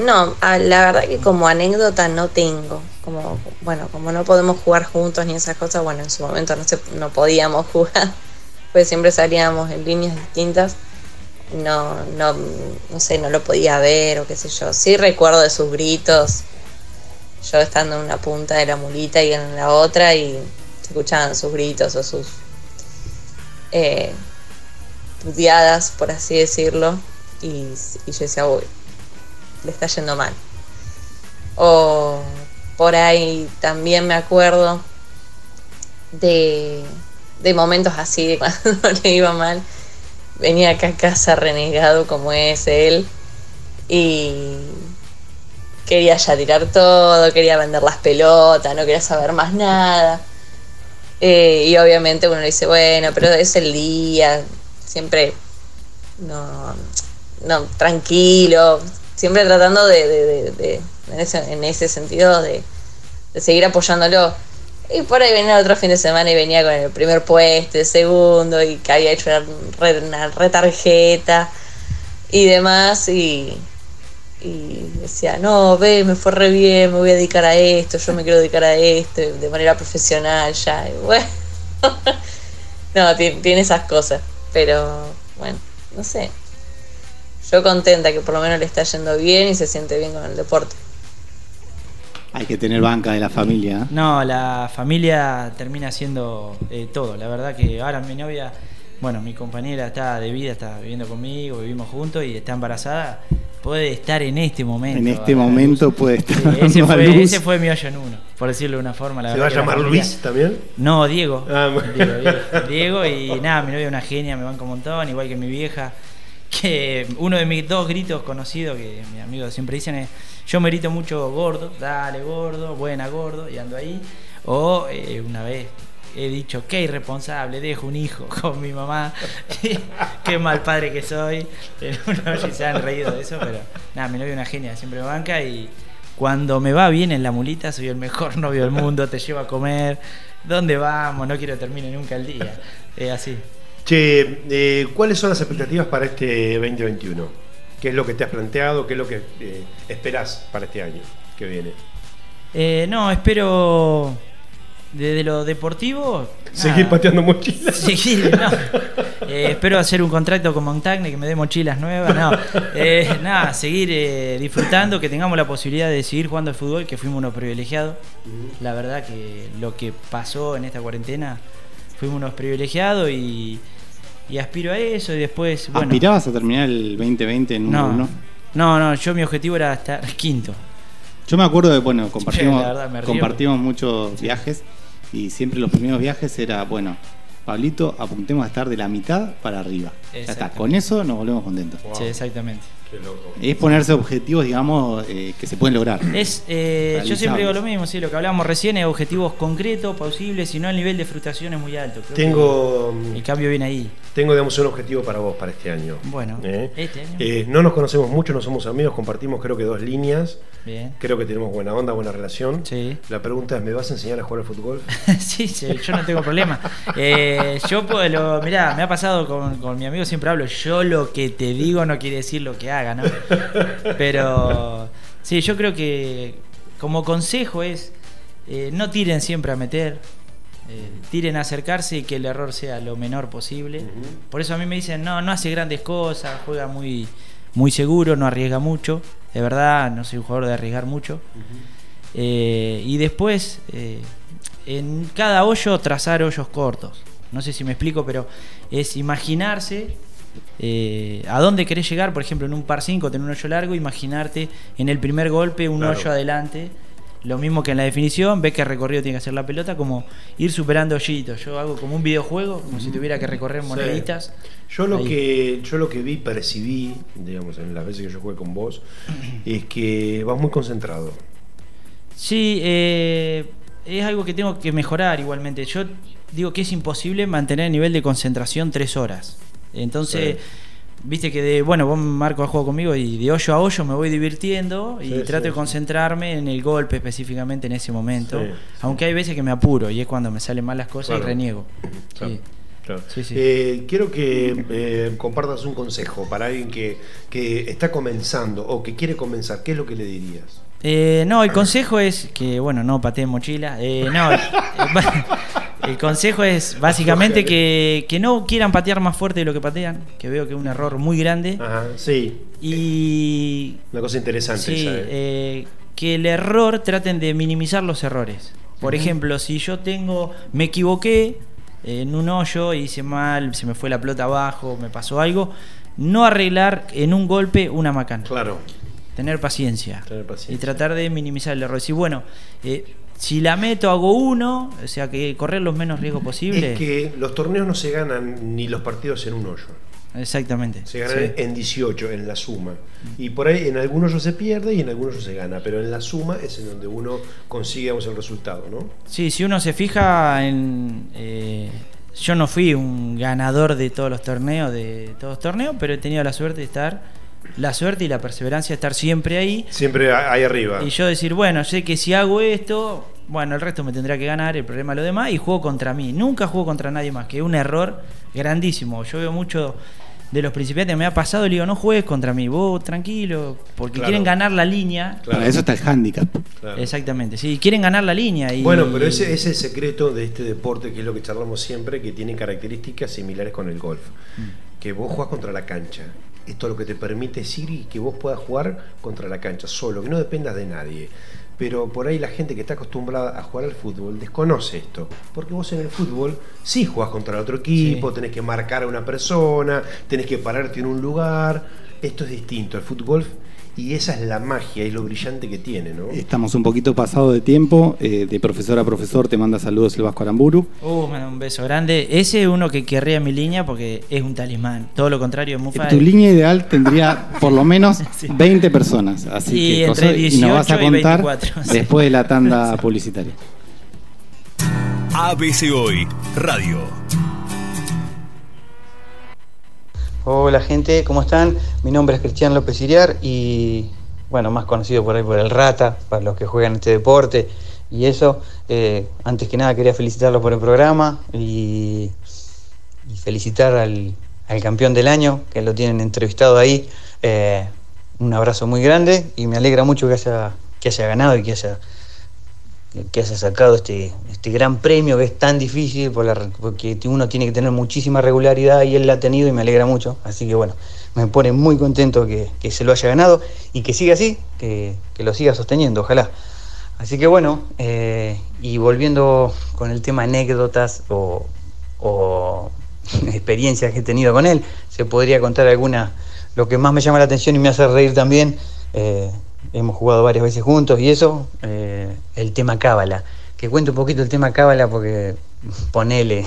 No, a- la verdad que como anécdota no tengo. Como, bueno, como no podemos jugar juntos ni esas cosas, bueno, en su momento no, se, no podíamos jugar, pues siempre salíamos en líneas distintas. No, no, no sé, no lo podía ver o qué sé yo. Sí recuerdo de sus gritos, yo estando en una punta de la mulita y en la otra y se escuchaban sus gritos o sus eh, por así decirlo. Y, y yo decía, uy, le está yendo mal. O por ahí también me acuerdo de, de momentos así, de cuando le iba mal. Venía acá a casa renegado como es él y quería ya tirar todo, quería vender las pelotas, no quería saber más nada. Eh, y obviamente uno le dice, bueno, pero es el día, siempre no, no, tranquilo, siempre tratando de, en ese sentido de, de seguir apoyándolo. Y por ahí venía otro fin de semana y venía con el primer puesto, el segundo, y que había hecho una, re- una retarjeta y demás, y, y decía, no, ve, me fue re bien, me voy a dedicar a esto, yo me quiero dedicar a esto, de manera profesional ya, bueno. no, ti- tiene esas cosas, pero bueno, no sé. Yo contenta que por lo menos le está yendo bien y se siente bien con el deporte. Hay que tener banca de la familia. ¿eh? No, la familia termina siendo eh, todo. La verdad que ahora mi novia, bueno, mi compañera está de vida, está viviendo conmigo, vivimos juntos y está embarazada. Puede estar en este momento. En este momento luz. puede estar Sí, ese, fue, luz. ese fue mi hoyo en uno, por decirlo de una forma. La ¿Se verdad va a llamar Luis también? No, Diego. Ah. Diego, Diego. Diego y nada, mi novia es una genia, me banca un montón, igual que mi vieja. Que uno de mis dos gritos conocidos que mis amigos siempre dicen es: Yo me grito mucho gordo, dale gordo, buena gordo, y ando ahí. O eh, una vez he dicho: Qué irresponsable, dejo un hijo con mi mamá, qué mal padre que soy. Pero una vez se han reído de eso, pero nada, mi novia es una genia, siempre me banca y. Cuando me va bien en la mulita, soy el mejor novio del mundo, te llevo a comer. ¿Dónde vamos? No quiero que termine nunca el día. Es así. Che, eh, ¿cuáles son las expectativas para este 2021? ¿Qué es lo que te has planteado? ¿Qué es lo que eh, esperás para este año que viene? Eh, no, espero desde lo deportivo. Seguir nada. pateando mochilas. Seguir, no. Eh, espero hacer un contrato con Montagne que me dé mochilas nuevas. No, Eh, nada, seguir disfrutando, que tengamos la posibilidad de seguir jugando al fútbol, que fuimos unos privilegiados. La verdad que lo que pasó en esta cuarentena, fuimos unos privilegiados y, y aspiro a eso. Y después, bueno. ¿Aspirabas a terminar el 2020 en No, uno? no, no, yo mi objetivo era estar quinto. Yo me acuerdo de, bueno, compartimos, verdad, compartimos muchos viajes y siempre los primeros viajes era, bueno, Pablito, apuntemos a estar de la mitad para arriba. Ya está, con eso nos volvemos contentos. Sí, exactamente. Qué loco. Es ponerse objetivos, digamos, eh, que se pueden lograr. Es, eh, yo siempre digo lo mismo, sí, lo que hablábamos recién es objetivos concretos, plausibles, y no el nivel de frustración es muy alto. Creo Tengo, el cambio viene ahí. tengo digamos, un objetivo para vos para este año. Bueno, ¿Eh? este año. Eh, no nos conocemos mucho, no somos amigos, compartimos creo que dos líneas. Bien. Creo que tenemos buena onda, buena relación. Sí. La pregunta es, ¿me vas a enseñar a jugar al fútbol? sí, sí, yo no tengo problema. Eh, yo puedo, lo, mirá, me ha pasado con, con mi amigo, siempre hablo, yo lo que te digo no quiere decir lo que Pero sí, yo creo que como consejo es, eh, no tiren siempre a meter, eh, tiren a acercarse y que el error sea lo menor posible. Por eso a mí me dicen, no, no hace grandes cosas, juega muy, muy seguro, no arriesga mucho. De verdad, no soy un jugador de arriesgar mucho. Eh, y después, en cada hoyo, trazar hoyos cortos. No sé si me explico, pero es imaginarse eh, a dónde querés llegar. Por ejemplo, en un par 5, tener un hoyo largo, imaginarte en el primer golpe un Claro. hoyo adelante. Lo mismo que en la definición, ves qué recorrido tiene que hacer la pelota, como ir superando hoyitos. Yo hago como un videojuego, como si tuviera que recorrer Sí. moneditas. Yo lo Ahí. que yo lo que vi, percibí, digamos, en las veces que yo jugué con vos, es que vas muy concentrado. Sí, eh, es algo que tengo que mejorar igualmente. Yo digo que es imposible mantener el nivel de concentración tres horas. Entonces, viste que de, bueno, vos Marco has jugado conmigo y de hoyo a hoyo me voy divirtiendo y Sí, trato sí, de sí. concentrarme en el golpe específicamente en ese momento. Sí, Aunque hay veces que me apuro y es cuando me salen mal las cosas Claro. y reniego. Claro, Sí. claro. Sí, sí. Eh, quiero que eh, compartas un consejo para alguien que, que está comenzando o que quiere comenzar. ¿Qué es lo que le dirías? Eh, no, el consejo es que, bueno, no pateen mochila. Eh, no, el, el consejo es básicamente que, que no quieran patear más fuerte de lo que patean, que veo que es un error muy grande. Ajá, sí, Y una cosa interesante sí, ¿eh? eh, que el error traten de minimizar los errores. Por ejemplo, si yo tengo, me equivoqué en un hoyo, hice mal, se me fue la pelota abajo, me pasó algo, no arreglar en un golpe una macana. Claro. Tener paciencia. Tener paciencia. Y tratar de minimizar el error. Decir, bueno, eh, si la meto hago uno, o sea que correr los menos riesgos posible. Es que los torneos no se ganan ni los partidos en un hoyo. Exactamente. Se ganan sí. en 18, en la suma. Y por ahí en algunos hoyos se pierde y en algunos hoyos se gana. Pero en la suma es en donde uno consigue digamos, el resultado, ¿no? Sí, si uno se fija en... eh, yo no fui un ganador de todos los torneos, de todos los torneos, pero he tenido la suerte de estar, la suerte y la perseverancia de estar siempre ahí. Siempre ahí arriba. Y yo decir, bueno, sé que si hago esto, bueno, el resto me tendrá que ganar, el problema es lo demás, y juego contra mí. Nunca juego contra nadie más, que es un error grandísimo. Yo veo mucho de los principiantes, me ha pasado, y le digo, no juegues contra mí, vos tranquilo, porque Claro. quieren ganar la línea. Para eso está el handicap. Claro. Exactamente, sí, quieren ganar la línea. Y... Bueno, pero ese es el secreto de este deporte, que es lo que charlamos siempre, que tiene características similares con el golf. Mm. Que vos jugás contra la cancha. Esto lo que te permite es ir y que vos puedas jugar contra la cancha solo, que no dependas de nadie. Pero por ahí la gente que está acostumbrada a jugar al fútbol desconoce esto. Porque vos en el fútbol sí jugás contra otro equipo, Sí. tenés que marcar a una persona, tenés que pararte en un lugar. Esto es distinto. El fútbol, y esa es la magia y lo brillante que tiene, ¿no? Estamos un poquito pasado de tiempo. eh, de profesor a profesor te manda saludos el Vasco Aramburu. Uh, me da un beso grande. Ese es uno que querría mi línea porque es un talismán. Todo lo contrario de Mufa. Tu línea ideal tendría por lo menos 20 personas. Así Y que entre y nos vas a 18 y contar 24, sí. después de la tanda publicitaria. ABC Hoy Radio. Hola gente, ¿cómo están? Mi nombre es Cristian López Iriar y bueno, más conocido por ahí por el Rata, para los que juegan este deporte y eso. Eh, antes que nada quería felicitarlos por el programa y, y felicitar al, al campeón del año, que lo tienen entrevistado ahí. Eh, un abrazo muy grande y me alegra mucho que haya, que haya ganado y que haya, que haya sacado este, este gran premio que es tan difícil porque uno tiene que tener muchísima regularidad y él la ha tenido y me alegra mucho. Así que bueno, me pone muy contento que, que se lo haya ganado y que siga así, que, que lo siga sosteniendo, ojalá. Así que bueno, eh, y volviendo con el tema anécdotas o, o experiencias que he tenido con él, se podría contar alguna, lo que más me llama la atención y me hace reír también, eh, hemos jugado varias veces juntos y eso, eh, el tema cábala. Que cuente un poquito el tema cábala porque ponele,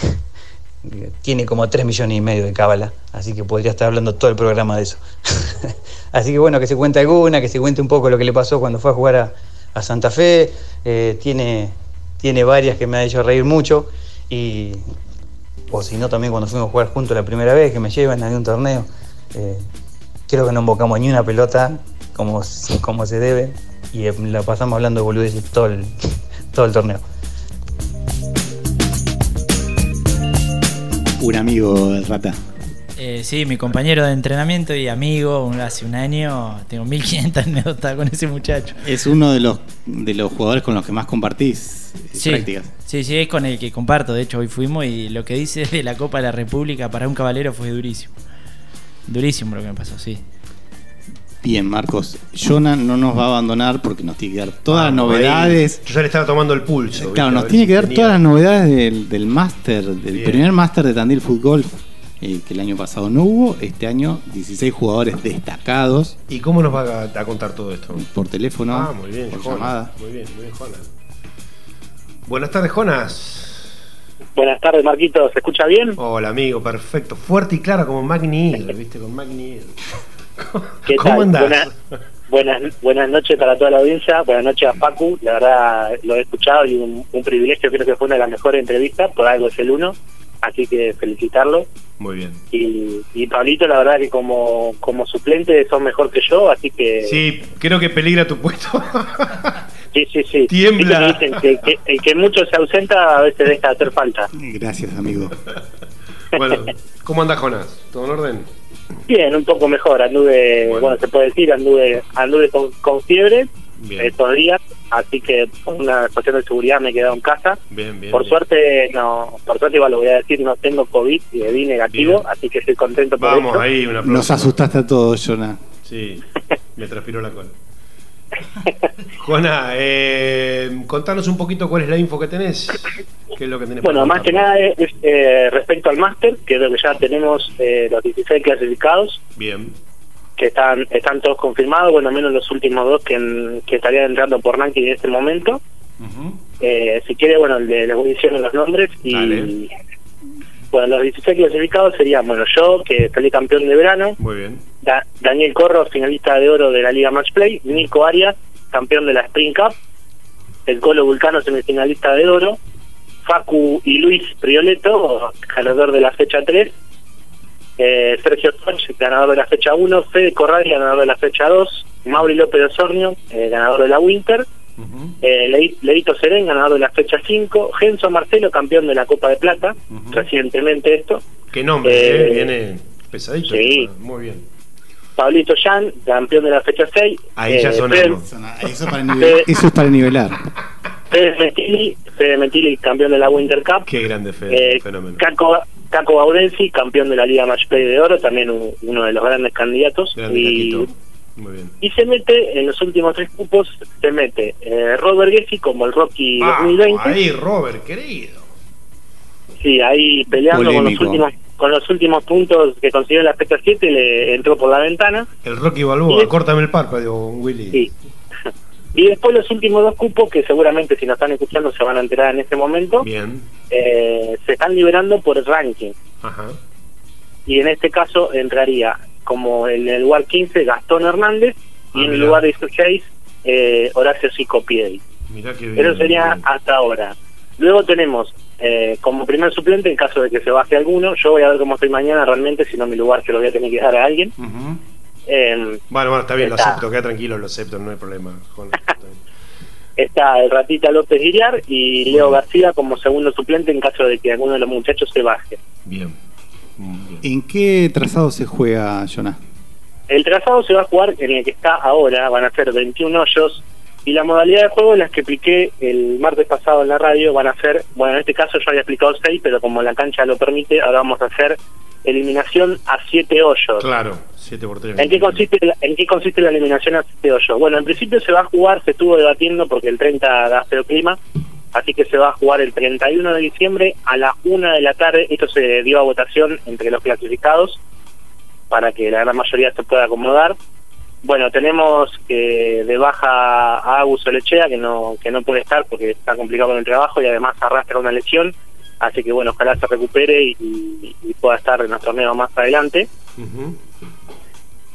tiene como 3 millones y medio de cábala, así que podría estar hablando todo el programa de eso. así que bueno, que se cuente alguna, que se cuente un poco lo que le pasó cuando fue a jugar a, Santa Fe, eh, tiene, tiene varias que me ha hecho reír mucho y o si no también cuando fuimos a jugar juntos la primera vez que me llevan a un torneo. eh, creo que no embocamos ni una pelota como, como se debe y eh, la pasamos hablando de boludeces todo el, todo el torneo. Un amigo del Rata. Eh, sí, mi compañero de entrenamiento y amigo, un- hace un año, tengo 1500 anécdotas con ese muchacho. Es uno de los, de los jugadores con los que más compartís Sí, prácticas. sí, sí, es con el que comparto. De hecho, hoy fuimos y lo que dice de la Copa de la República para un caballero fue durísimo. Durísimo lo que me pasó, sí. Bien, Marcos. Jonah no nos va a abandonar porque nos tiene que dar todas las Vamos, novedades. ahí. Yo ya le estaba tomando el pulso. Claro, nos tiene si que dar tenía- todas las novedades del, del máster, del Bien. primer máster de Tandil Fútbol, eh, que el año pasado no hubo. Este año 16 jugadores destacados ¿Y cómo nos va a, a contar todo esto? por teléfono, Ah, muy bien, por Jonas. llamada. Muy bien, muy bien, Jonas. Buenas tardes, Jonas. Buenas tardes, Marquito. ¿Se escucha bien? Hola, amigo, perfecto. Fuerte y clara como Magni Hill, ¿viste? Con Magni. ¿Qué ¿Cómo tal? andás? Buenas, buenas, buenas noches para toda la audiencia. Buenas noches a Facu. La verdad, lo he escuchado y un, un privilegio. Creo que fue una de las mejores entrevistas. Por algo es el uno. Así que felicitarlo. Muy bien. Y, y Pablito, la verdad que como, como suplente son mejor que yo. Así que Sí, creo que peligra tu puesto. sí, sí. sí. Tiembla. Dicen que, que el que mucho se ausenta a veces deja de hacer falta. Gracias, amigo. bueno, ¿cómo anda Jonas? ¿Todo en orden? Bien, un poco mejor. Anduve, bueno, se puede decir, anduve, anduve con, con fiebre Bien. estos días, así que por una cuestión de seguridad me he quedado en casa. Bien, bien. por bien. suerte, no, por suerte igual lo voy a decir, no tengo COVID y di negativo, Bien. así que estoy contento por Vamos, eso. ahí, una Nos asustaste a todos, Jonah. Sí, me transpiró la cola. Juana, eh, contanos un poquito cuál es la info que tenés. ¿Qué es lo que tenés Bueno, más que nada es eh, respecto al máster, que creo que ya tenemos eh, los 16 clasificados, Bien, que están están todos confirmados, bueno, menos los últimos dos que, que estarían entrando por ranking en este momento. Eh, si quiere, bueno, le- les voy diciendo los nombres y... Dale. Bueno, los 16 clasificados serían, bueno, yo, que salí campeón de verano, muy bien. Da- Daniel Corro, finalista de oro de la Liga Match Play, Nico Arias, campeón de la Spring Cup, el Colo Vulcano, semifinalista de oro, Facu y Luis Prioleto, ganador de la fecha 3, eh, Sergio Torch, ganador de la fecha 1, Fede Corradi, ganador de la fecha 2, Mauri López Osornio, eh, ganador de la Winter, eh, Le- Leito Serén, ganador de la fecha 5, Genso Marcelo, campeón de la Copa de Plata, recientemente esto, ¿Qué nombre? Eh, eh? Viene pesadito. sí. Muy bien. Pablito Yan, campeón de la fecha 6, Ahí ya eh, sonamos. Eso, para nivel- eso es para nivelar. Fede Mentili, Fede Mentili, campeón de la Winter Cup. Qué grande Fede, Eh, fenómeno. Caco, Caco Baudensi, campeón de la Liga Match Play de Oro, también un- uno de los grandes candidatos. Grande y, Caquito. Muy bien. y se mete, en los últimos tres cupos, se mete eh, Robert Gessi como el Rocky Ah, 2020. ahí, Robert, querido. Sí, ahí peleando con los, últimos, con los últimos puntos que consiguió en la fecha 7, le entró por la ventana. El Rocky Balboa, Y- córtame el párpado, Willy. Sí. Y después los últimos dos cupos, que seguramente si nos están escuchando se van a enterar en este momento, Bien. eh, se están liberando por ranking. Ajá. y en este caso entraría como en el lugar 15 Gastón Hernández y Ah, en el lugar 16 eh, Horacio bien. Eso sería hasta ahora. Luego tenemos eh, como primer suplente, en caso de que se baje alguno, yo voy a ver cómo estoy mañana realmente, si no mi lugar se lo voy a tener que dar a alguien. Eh, Bueno, bueno, está bien, lo acepto, queda tranquilo, lo acepto, no hay problema. Juan. Está el Ratita López Guiriar y Leo García como segundo suplente en caso de que alguno de los muchachos se baje. Bien. ¿En qué trazado se juega, Jonah? El trazado se va a jugar en el que está ahora, van a ser 21 hoyos, y la modalidad de juego en las que expliqué el martes pasado en la radio van a ser, bueno, en este caso yo había explicado 6, pero como la cancha lo permite, ahora vamos a hacer eliminación a 7 hoyos. Claro, 7 por 3. ¿En qué, consiste la, ¿En qué consiste la eliminación a 7 hoyos? Bueno, en principio se va a jugar, se estuvo debatiendo porque el 30 da feo clima, así que se va a jugar el 31 de diciembre a las 1 de la tarde. Esto se dio a votación entre los clasificados para que la gran mayoría se pueda acomodar. Bueno, tenemos que de baja a Agus Olechea, que no, que no puede estar porque está complicado con el trabajo y además arrastra una lesión. Así que bueno, ojalá se recupere y pueda estar en los torneos más adelante.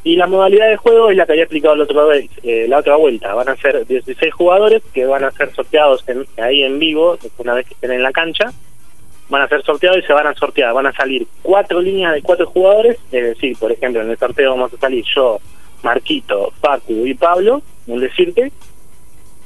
Y la modalidad de juego es la que había explicado la otra vez, eh, la otra vuelta. Van a ser 16 jugadores que van a ser sorteados en- ahí en vivo, una vez que estén en la cancha. Van a ser sorteados y se van a sortear. Van a salir cuatro líneas de cuatro jugadores. Es decir, por ejemplo, en el sorteo vamos a salir yo, Marquito, Facu y Pablo, un decirte.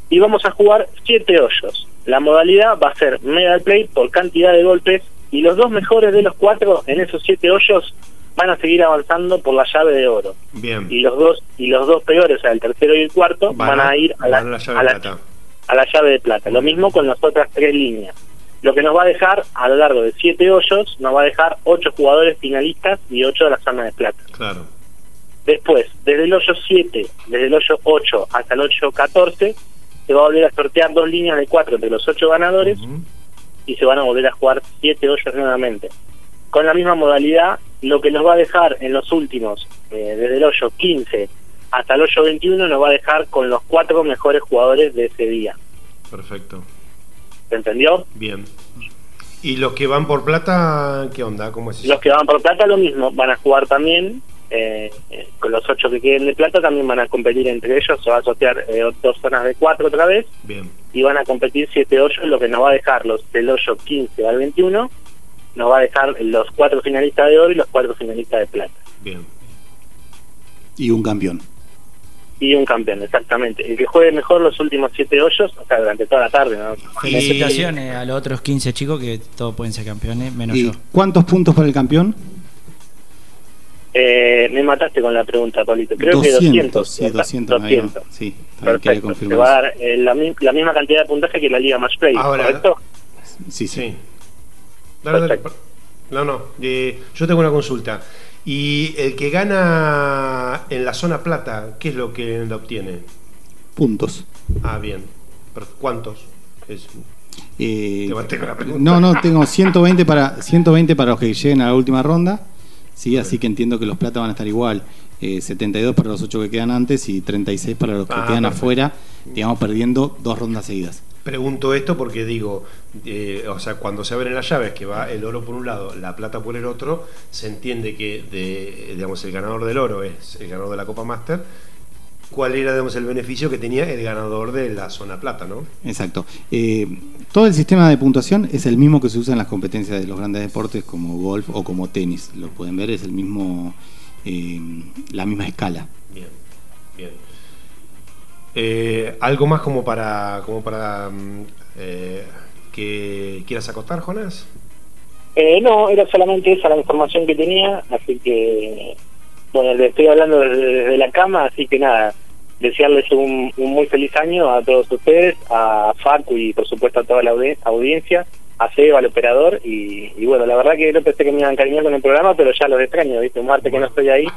Y vamos a jugar siete hoyos. La modalidad va a ser medal play por cantidad de golpes. Y los dos mejores de los cuatro en esos siete hoyos van a seguir avanzando por la llave de oro Bien. y los dos y los dos peores, o sea, el tercero y el cuarto, van, a ir a la, llave a la- plata. a la llave de plata. Lo mismo con las otras tres líneas. Lo que nos va a dejar a lo largo de siete hoyos, nos va a dejar ocho jugadores finalistas y ocho de la zona de plata. Claro. Después, desde el hoyo 7, desde el hoyo 8 hasta el hoyo 14, se va a volver a sortear dos líneas de 4 entre los 8 ganadores y se van a volver a jugar 7 hoyos nuevamente. Con la misma modalidad, lo que nos va a dejar en los últimos, eh, desde el hoyo 15 hasta el hoyo 21, nos va a dejar con los cuatro mejores jugadores de ese día. Perfecto. ¿Se entendió? Bien. ¿Y los que van por plata, qué onda? ¿Cómo es eso? Los que van por plata, lo mismo, van a jugar también. eh, eh, con los ocho que queden de plata también van a competir entre ellos. Se va a sortear eh, dos zonas de cuatro otra vez Bien. y van a competir siete hoyos, lo que nos va a dejar los del hoyo 15 al 21. Nos va a dejar los cuatro finalistas de oro y los cuatro finalistas de plata. Bien. Y un campeón. Y un campeón, exactamente. El que juegue mejor los últimos siete hoyos, o sea, durante toda la tarde, ¿no? Felicitaciones a los otros 15 chicos que todos pueden ser campeones, menos ¿Y yo. cuántos puntos para el campeón? Eh, me mataste con la pregunta, Paulito. Creo que 200. sí, ¿verdad? 200. me había- 200. Sí, Perfecto. Se confirmar. va a dar eh, la, mi- la misma cantidad de puntaje que la Liga Match Play, Ahora- ¿correcto? Sí, sí. Dale, dale. No, no. eh, yo tengo una consulta. ¿Y el que gana en la zona plata, qué es lo que lo obtiene? Puntos. Ah, bien. Pero, ¿Cuántos? Es- Eh, Te la pregunta. no, no, tengo 120 para 120 para los que lleguen a la última ronda. Sí, así que entiendo que los plata van a estar igual. Eh, 72 para los 8 que quedan antes y 36 para los que Ah, quedan perfecto. afuera, digamos perdiendo dos rondas seguidas. Pregunto esto porque digo, eh, o sea, cuando se abren las llaves, que va el oro por un lado, la plata por el otro, se entiende que de, digamos, el ganador del oro es el ganador de la Copa Master. ¿Cuál era digamos, el beneficio que tenía el ganador de la zona plata, no? Exacto. Eh, todo el sistema de puntuación es el mismo que se usa en las competencias de los grandes deportes como golf o como tenis. Lo pueden ver, es el mismo, eh, la misma escala. Bien, bien. Eh, ¿Algo más como para, como para mm, eh, que quieras acotar, Jonas? Eh, no, era solamente esa la información que tenía, así que, bueno, le estoy hablando desde, la cama, así que nada, desearles un, un muy feliz año a todos ustedes, a Facu y por supuesto a toda la audi- audiencia, a Seba, al operador, y, y bueno, la verdad que no pensé que me iban a encariñar con el programa, pero ya los extraño, ¿viste? Un martes que no estoy ahí,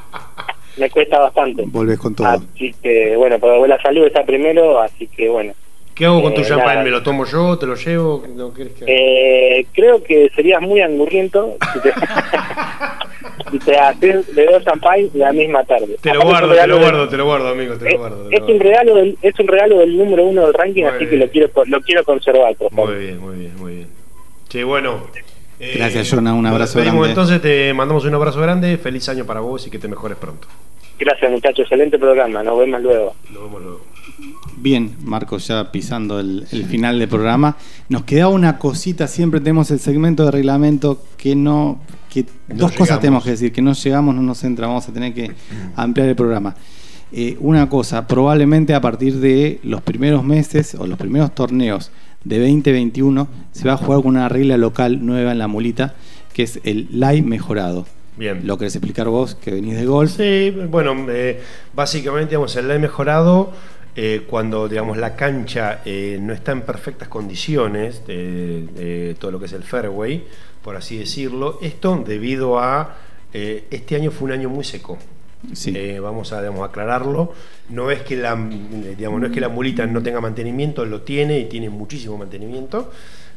me cuesta bastante. Volvés con todo. Así que, bueno, pero la salud está primero, así que bueno. ¿Qué hago con tu Eh, champán? ¿Me lo tomo yo? ¿Te lo llevo? ¿No querés que- Eh, creo que serías muy angurriento si te, si te haces de dos champagne la misma tarde. Te lo Aparte, guardo, es te lo del- guardo, te lo guardo, amigo, te lo guardo. te Es lo un guardo. regalo del, es un regalo del número uno del ranking, Muy así que lo quiero lo quiero conservar. por favor. Muy bien, muy bien, muy bien. Che, bueno. Eh, Gracias, Jonah, un abrazo despedimos, grande. Entonces te mandamos un abrazo grande, feliz año para vos y que te mejores pronto. Gracias muchachos, excelente programa, nos vemos luego. Nos vemos luego. Bien, Marcos, ya pisando el, el final del programa. Nos quedaba una cosita, siempre tenemos el segmento de reglamento que no. que No dos cosas tenemos que decir, que no llegamos, no nos entra, vamos a tener que ampliar el programa. Eh, una cosa, probablemente a partir de los primeros meses o los primeros torneos de 2021 se va a jugar con una regla local nueva en la mulita, que es el live mejorado. Bien. Lo querés explicar vos, que venís de golf. Sí, bueno, eh, básicamente digamos, el he mejorado eh, cuando digamos, la cancha eh, no está en perfectas condiciones, todo lo que es el fairway, por así decirlo. Esto debido a, eh, este año fue un año muy seco. Eh, vamos a digamos, aclararlo. No es que la digamos, no es que la mulita no tenga mantenimiento, lo tiene y tiene muchísimo mantenimiento,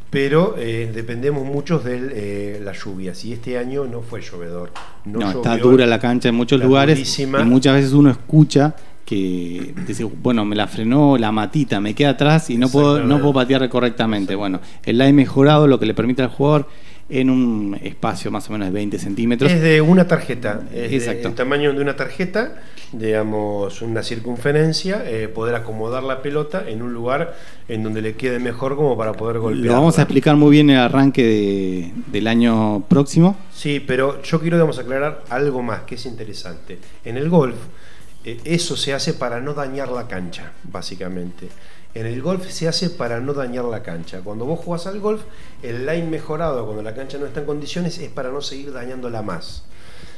pero eh, dependemos mucho de eh, las lluvias y este año no fue llovedor. No, No, está dura la cancha en muchos lugares durísima. y muchas veces uno escucha que dice, bueno, me la frenó la matita, me queda atrás y no puedo, no puedo patear correctamente. Bueno, el line mejorado lo que le permite al jugador en un espacio más o menos de 20 centímetros. Es de una tarjeta, es Exacto. del tamaño de una tarjeta, digamos una circunferencia, eh, poder acomodar la pelota en un lugar en donde le quede mejor como para poder golpear. Lo vamos a explicar muy bien en el arranque de- del año próximo. Sí, pero yo quiero digamos, aclarar algo más que es interesante. En el golf, eh, eso se hace para no dañar la cancha, básicamente. En el golf se hace para no dañar la cancha. Cuando vos jugás al golf, el line mejorado, cuando la cancha no está en condiciones, es para no seguir dañándola más.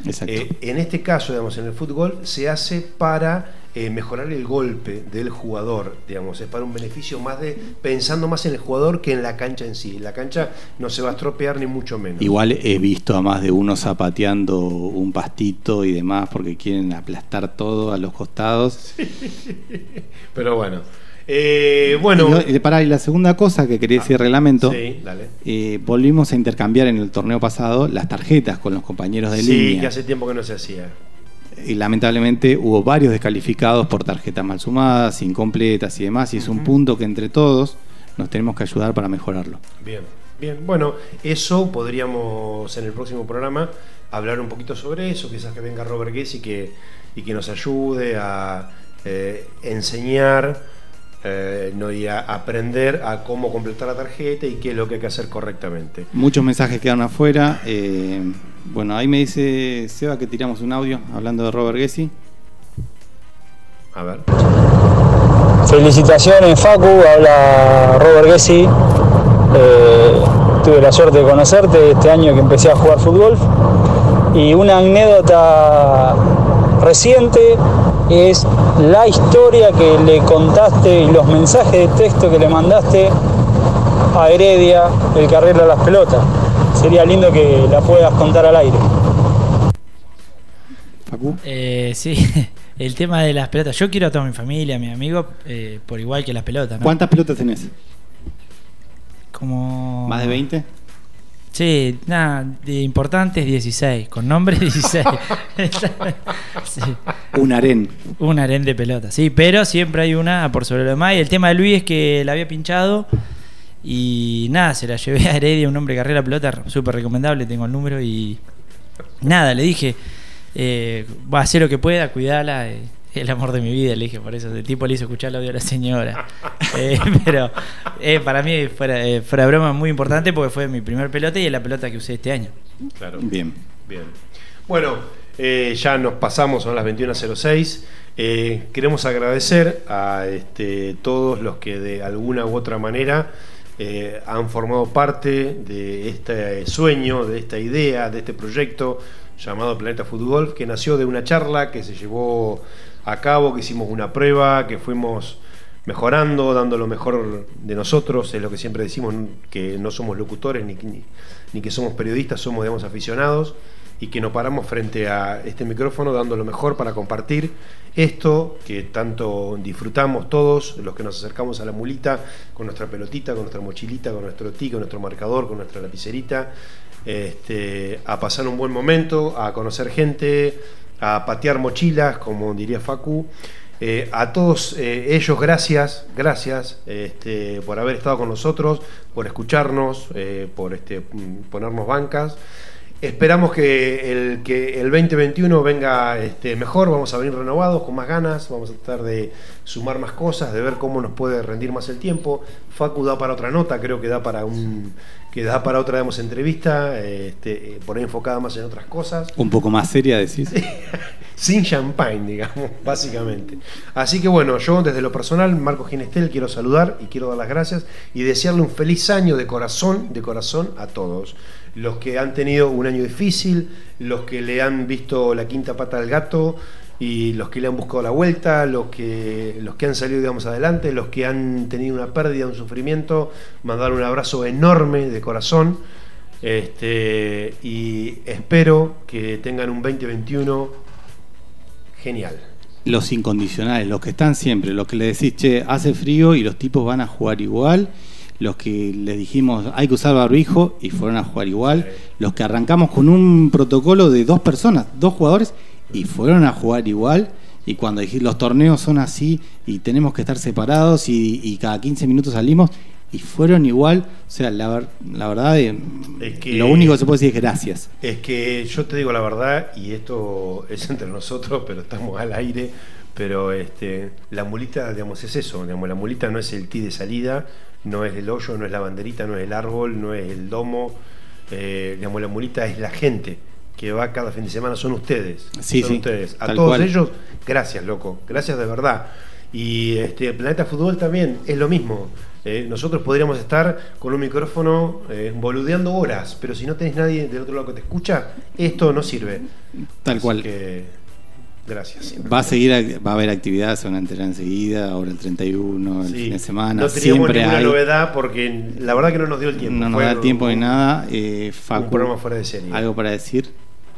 Exacto. Eh, en este caso, digamos, en el fútbol se hace para eh, mejorar el golpe del jugador, digamos, es para un beneficio más de pensando más en el jugador que en la cancha en sí. La cancha no se va a estropear ni mucho menos. Igual he visto a más de uno zapateando un pastito y demás porque quieren aplastar todo a los costados. Pero bueno. Eh, bueno. Y, no- pará, y la segunda cosa que quería decir reglamento, Sí, dale. eh, volvimos a intercambiar en el torneo pasado las tarjetas con los compañeros de Sí, línea. que hace tiempo que no se hacía. Y lamentablemente hubo varios descalificados por tarjetas mal sumadas, incompletas y demás, y es un punto que entre todos nos tenemos que ayudar para mejorarlo. Bien, bien. Bueno, eso podríamos en el próximo programa hablar un poquito sobre eso, quizás que venga Robert Guess y que, y que nos ayude a eh, enseñar eh, no, y a aprender a cómo completar la tarjeta y qué es lo que hay que hacer correctamente. Muchos mensajes quedaron afuera. eh, bueno, ahí me dice Seba que tiramos un audio hablando de Robert Gessi. A ver. Felicitaciones Facu, habla Robert Gessi. Eh, tuve la suerte de conocerte este año que empecé a jugar fútbol. Y una anécdota reciente es la historia que le contaste y los mensajes de texto que le mandaste a Heredia, el que arregla las pelotas. Sería lindo que la puedas contar al aire. Eh, sí, el tema de las pelotas. Yo quiero a toda mi familia, a mi amigo, eh, por igual que las pelotas. ¿no? ¿Cuántas pelotas tenés? Como. ¿Más de 20? Sí, nada, de importantes 16, con nombres 16. Sí. Un harén. Un harén de pelota, sí, pero siempre hay una por sobre lo demás. Y el tema de Luis es que la había pinchado y nada, se la llevé a Heredia, un hombre que arregla pelota, súper recomendable, tengo el número y nada, le dije, eh, va a hacer lo que pueda, cuidala. eh, el amor de mi vida, le dije, por eso el tipo le hizo escuchar el audio a la señora. Eh, pero eh, para mí, fuera, eh, fuera broma, muy importante porque fue mi primer pelota y es la pelota que usé este año. Claro. Bien. Bien. Bueno, eh, ya nos pasamos, son las 21.06. Eh, queremos agradecer a este, todos los que de alguna u otra manera eh, han formado parte de este sueño, de esta idea, de este proyecto llamado Planeta Fútbol, que nació de una charla que se llevó a cabo, que hicimos una prueba, que fuimos mejorando, dando lo mejor de nosotros, es lo que siempre decimos, que no somos locutores ni, que somos periodistas, somos digamos, aficionados y que nos paramos frente a este micrófono dando lo mejor para compartir esto que tanto disfrutamos todos, los que nos acercamos a la mulita con nuestra pelotita, con nuestra mochilita, con nuestro ti, con nuestro marcador, con nuestra lapicerita, este, a pasar un buen momento, a conocer gente, a patear mochilas, como diría Facu. Eh, a todos eh, ellos, gracias, gracias este, por haber estado con nosotros, por escucharnos, eh, por este, mm, ponernos bancas. Esperamos que el, que el 2021 venga este, mejor, vamos a venir renovados, con más ganas, vamos a tratar de sumar más cosas, de ver cómo nos puede rendir más el tiempo. Facu da para otra nota, creo que da para un que da para otra entrevista, este, por ahí enfocada más en otras cosas Un poco más seria, decís. sin champagne, digamos, básicamente. Así que bueno, yo desde lo personal, Marco Ginestel, quiero saludar y quiero dar las gracias y desearle un feliz año de corazón, de corazón a todos. Los que han tenido un año difícil, los que le han visto la quinta pata al gato y los que le han buscado la vuelta, los que, los que han salido, digamos, adelante, los que han tenido una pérdida, un sufrimiento, mandar un abrazo enorme de corazón. Este, y espero que tengan un 2021 genial. Los incondicionales, los que están siempre, los que le decís, che, hace frío y los tipos van a jugar igual, los que les dijimos, hay que usar barbijo y fueron a jugar igual, los que arrancamos con un protocolo de dos personas, dos jugadores, y fueron a jugar igual, y cuando los torneos son así y tenemos que estar separados y, y cada 15 minutos salimos, y fueron igual, o sea, la, la verdad, eh, Es que- lo único que se puede decir es gracias. Es que yo te digo la verdad, y esto es entre nosotros, pero estamos al aire, pero este, la mulita, digamos, es eso, digamos, la mulita no es el ti de salida, no es el hoyo, no es la banderita, no es el árbol, no es el domo, eh, digamos, la mulita es la gente que va cada fin de semana, son ustedes, Sí, son sí, ustedes. A todos cual. ellos, gracias, loco, gracias de verdad. Y este, el Planeta Fútbol también es lo mismo. Eh, nosotros podríamos estar con un micrófono eh, boludeando horas, pero si no tenés nadie del otro lado que te escucha, esto no sirve. Tal Así cual. que, gracias. Va a seguir, va a haber actividades, se van a enterar enseguida, ahora el 31, el Sí. fin de semana. No teníamos siempre ninguna hay. novedad porque la verdad que no nos dio el tiempo. No nos Fue da tiempo ni nada. Eh, Facu, un programa fuera de serie. ¿Algo para decir?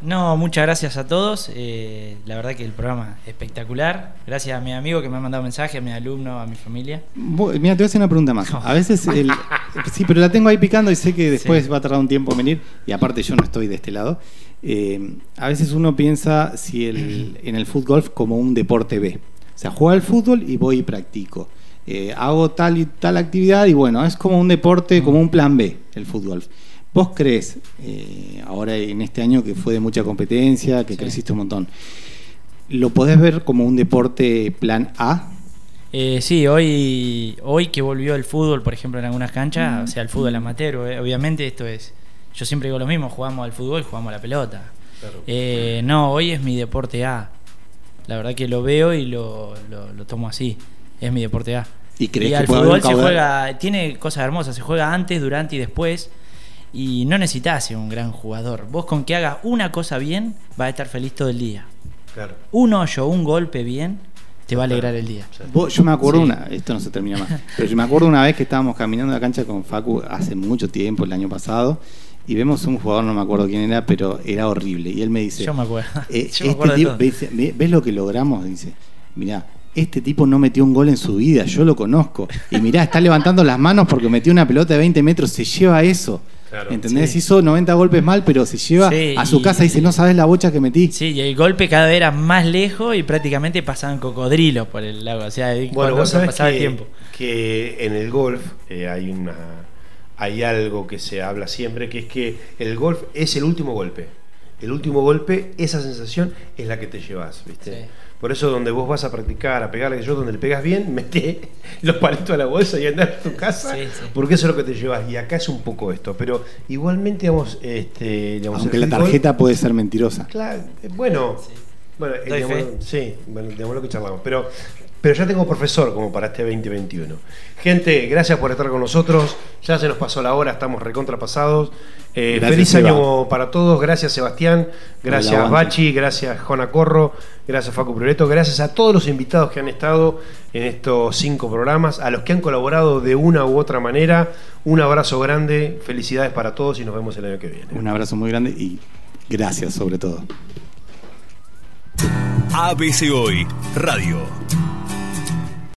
No, muchas gracias a todos. eh, la verdad que el programa espectacular. Gracias a mi amigo que me ha mandado mensaje, a mi alumno, a mi familia. Mira, te voy a hacer una pregunta más. A veces, el- sí, pero la tengo ahí picando y sé que después va a tardar un tiempo en venir. Y aparte, yo no estoy de este lado. Eh, a veces uno piensa si el, en el fútbol como un deporte B. O sea, juego al fútbol y voy y practico. Eh, hago tal y tal actividad y bueno, es como un deporte, como un plan B, el fútbol. ¿Vos crees, eh, ahora en este año que fue de mucha competencia, que creciste un montón, ¿lo podés ver como un deporte plan A? Eh, sí, hoy, hoy que volvió el fútbol, por ejemplo, en algunas canchas, o sea, el fútbol amateur, obviamente esto es, yo siempre digo lo mismo, jugamos al fútbol, jugamos a la pelota. Eh, no, hoy es mi deporte A. La verdad que lo veo y lo, lo- lo tomo así. Es mi deporte A. ¿Y crees que al puede haber fútbol un se juega, tiene cosas hermosas, se juega antes, durante y después. Y no necesitas ser un gran jugador. Vos con que hagas una cosa bien, vas a estar feliz todo el día. Claro. Un hoyo, un golpe bien, te va a alegrar el día. Vos- yo me acuerdo Sí. una, esto no se termina más, pero yo me acuerdo una vez que estábamos caminando en la cancha con Facu hace mucho tiempo, el año pasado, y vemos un jugador, no me acuerdo quién era, pero era horrible. Y él me dice, Yo me acuerdo. eh, Yo me este acuerdo tipo- todo. ves, ve- ¿ves lo que logramos? Dice, mirá, este tipo no metió un gol en su vida, yo lo conozco. Y mirá, está levantando las manos porque metió una pelota de 20 metros, se lleva eso. Claro. ¿Entendés? Sí. Hizo 90 golpes mal, pero se lleva Sí, a su y- casa y dice, no sabes la bocha que metí. Sí, y el golpe cada vez era más lejos y prácticamente pasaban cocodrilos por el lago. O sea, Bueno, vos sabés pasaba que, el tiempo. que en el golf eh, hay una hay algo que se habla siempre, que es que el golf es el último golpe. El último golpe, esa sensación es la que te llevas, ¿viste? Por eso donde vos vas a practicar, a pegarle, yo donde le pegas bien, mete los palitos a la bolsa y andar a tu casa, Sí, sí. porque eso es lo que te llevas. Y acá es un poco esto, pero igualmente, digamos, este, digamos, Aunque el la tarjeta puede ser mentirosa. Claro, eh, bueno, bueno, eh, digamos, sí, bueno, digamos lo que charlamos, pero, pero ya tengo profesor como para este 2021. Gente, gracias por estar con nosotros, ya se nos pasó la hora, estamos recontrapasados. Eh, Gracias, feliz Seba. año para todos, gracias Sebastián, gracias. Bachi, gracias Jona Corro, gracias Facu Prioreto, gracias a todos los invitados que han estado en estos cinco programas, a los que han colaborado de una u otra manera, un abrazo grande, felicidades para todos y nos vemos el año que viene. Un abrazo muy grande y gracias sobre todo. ABC Hoy Radio.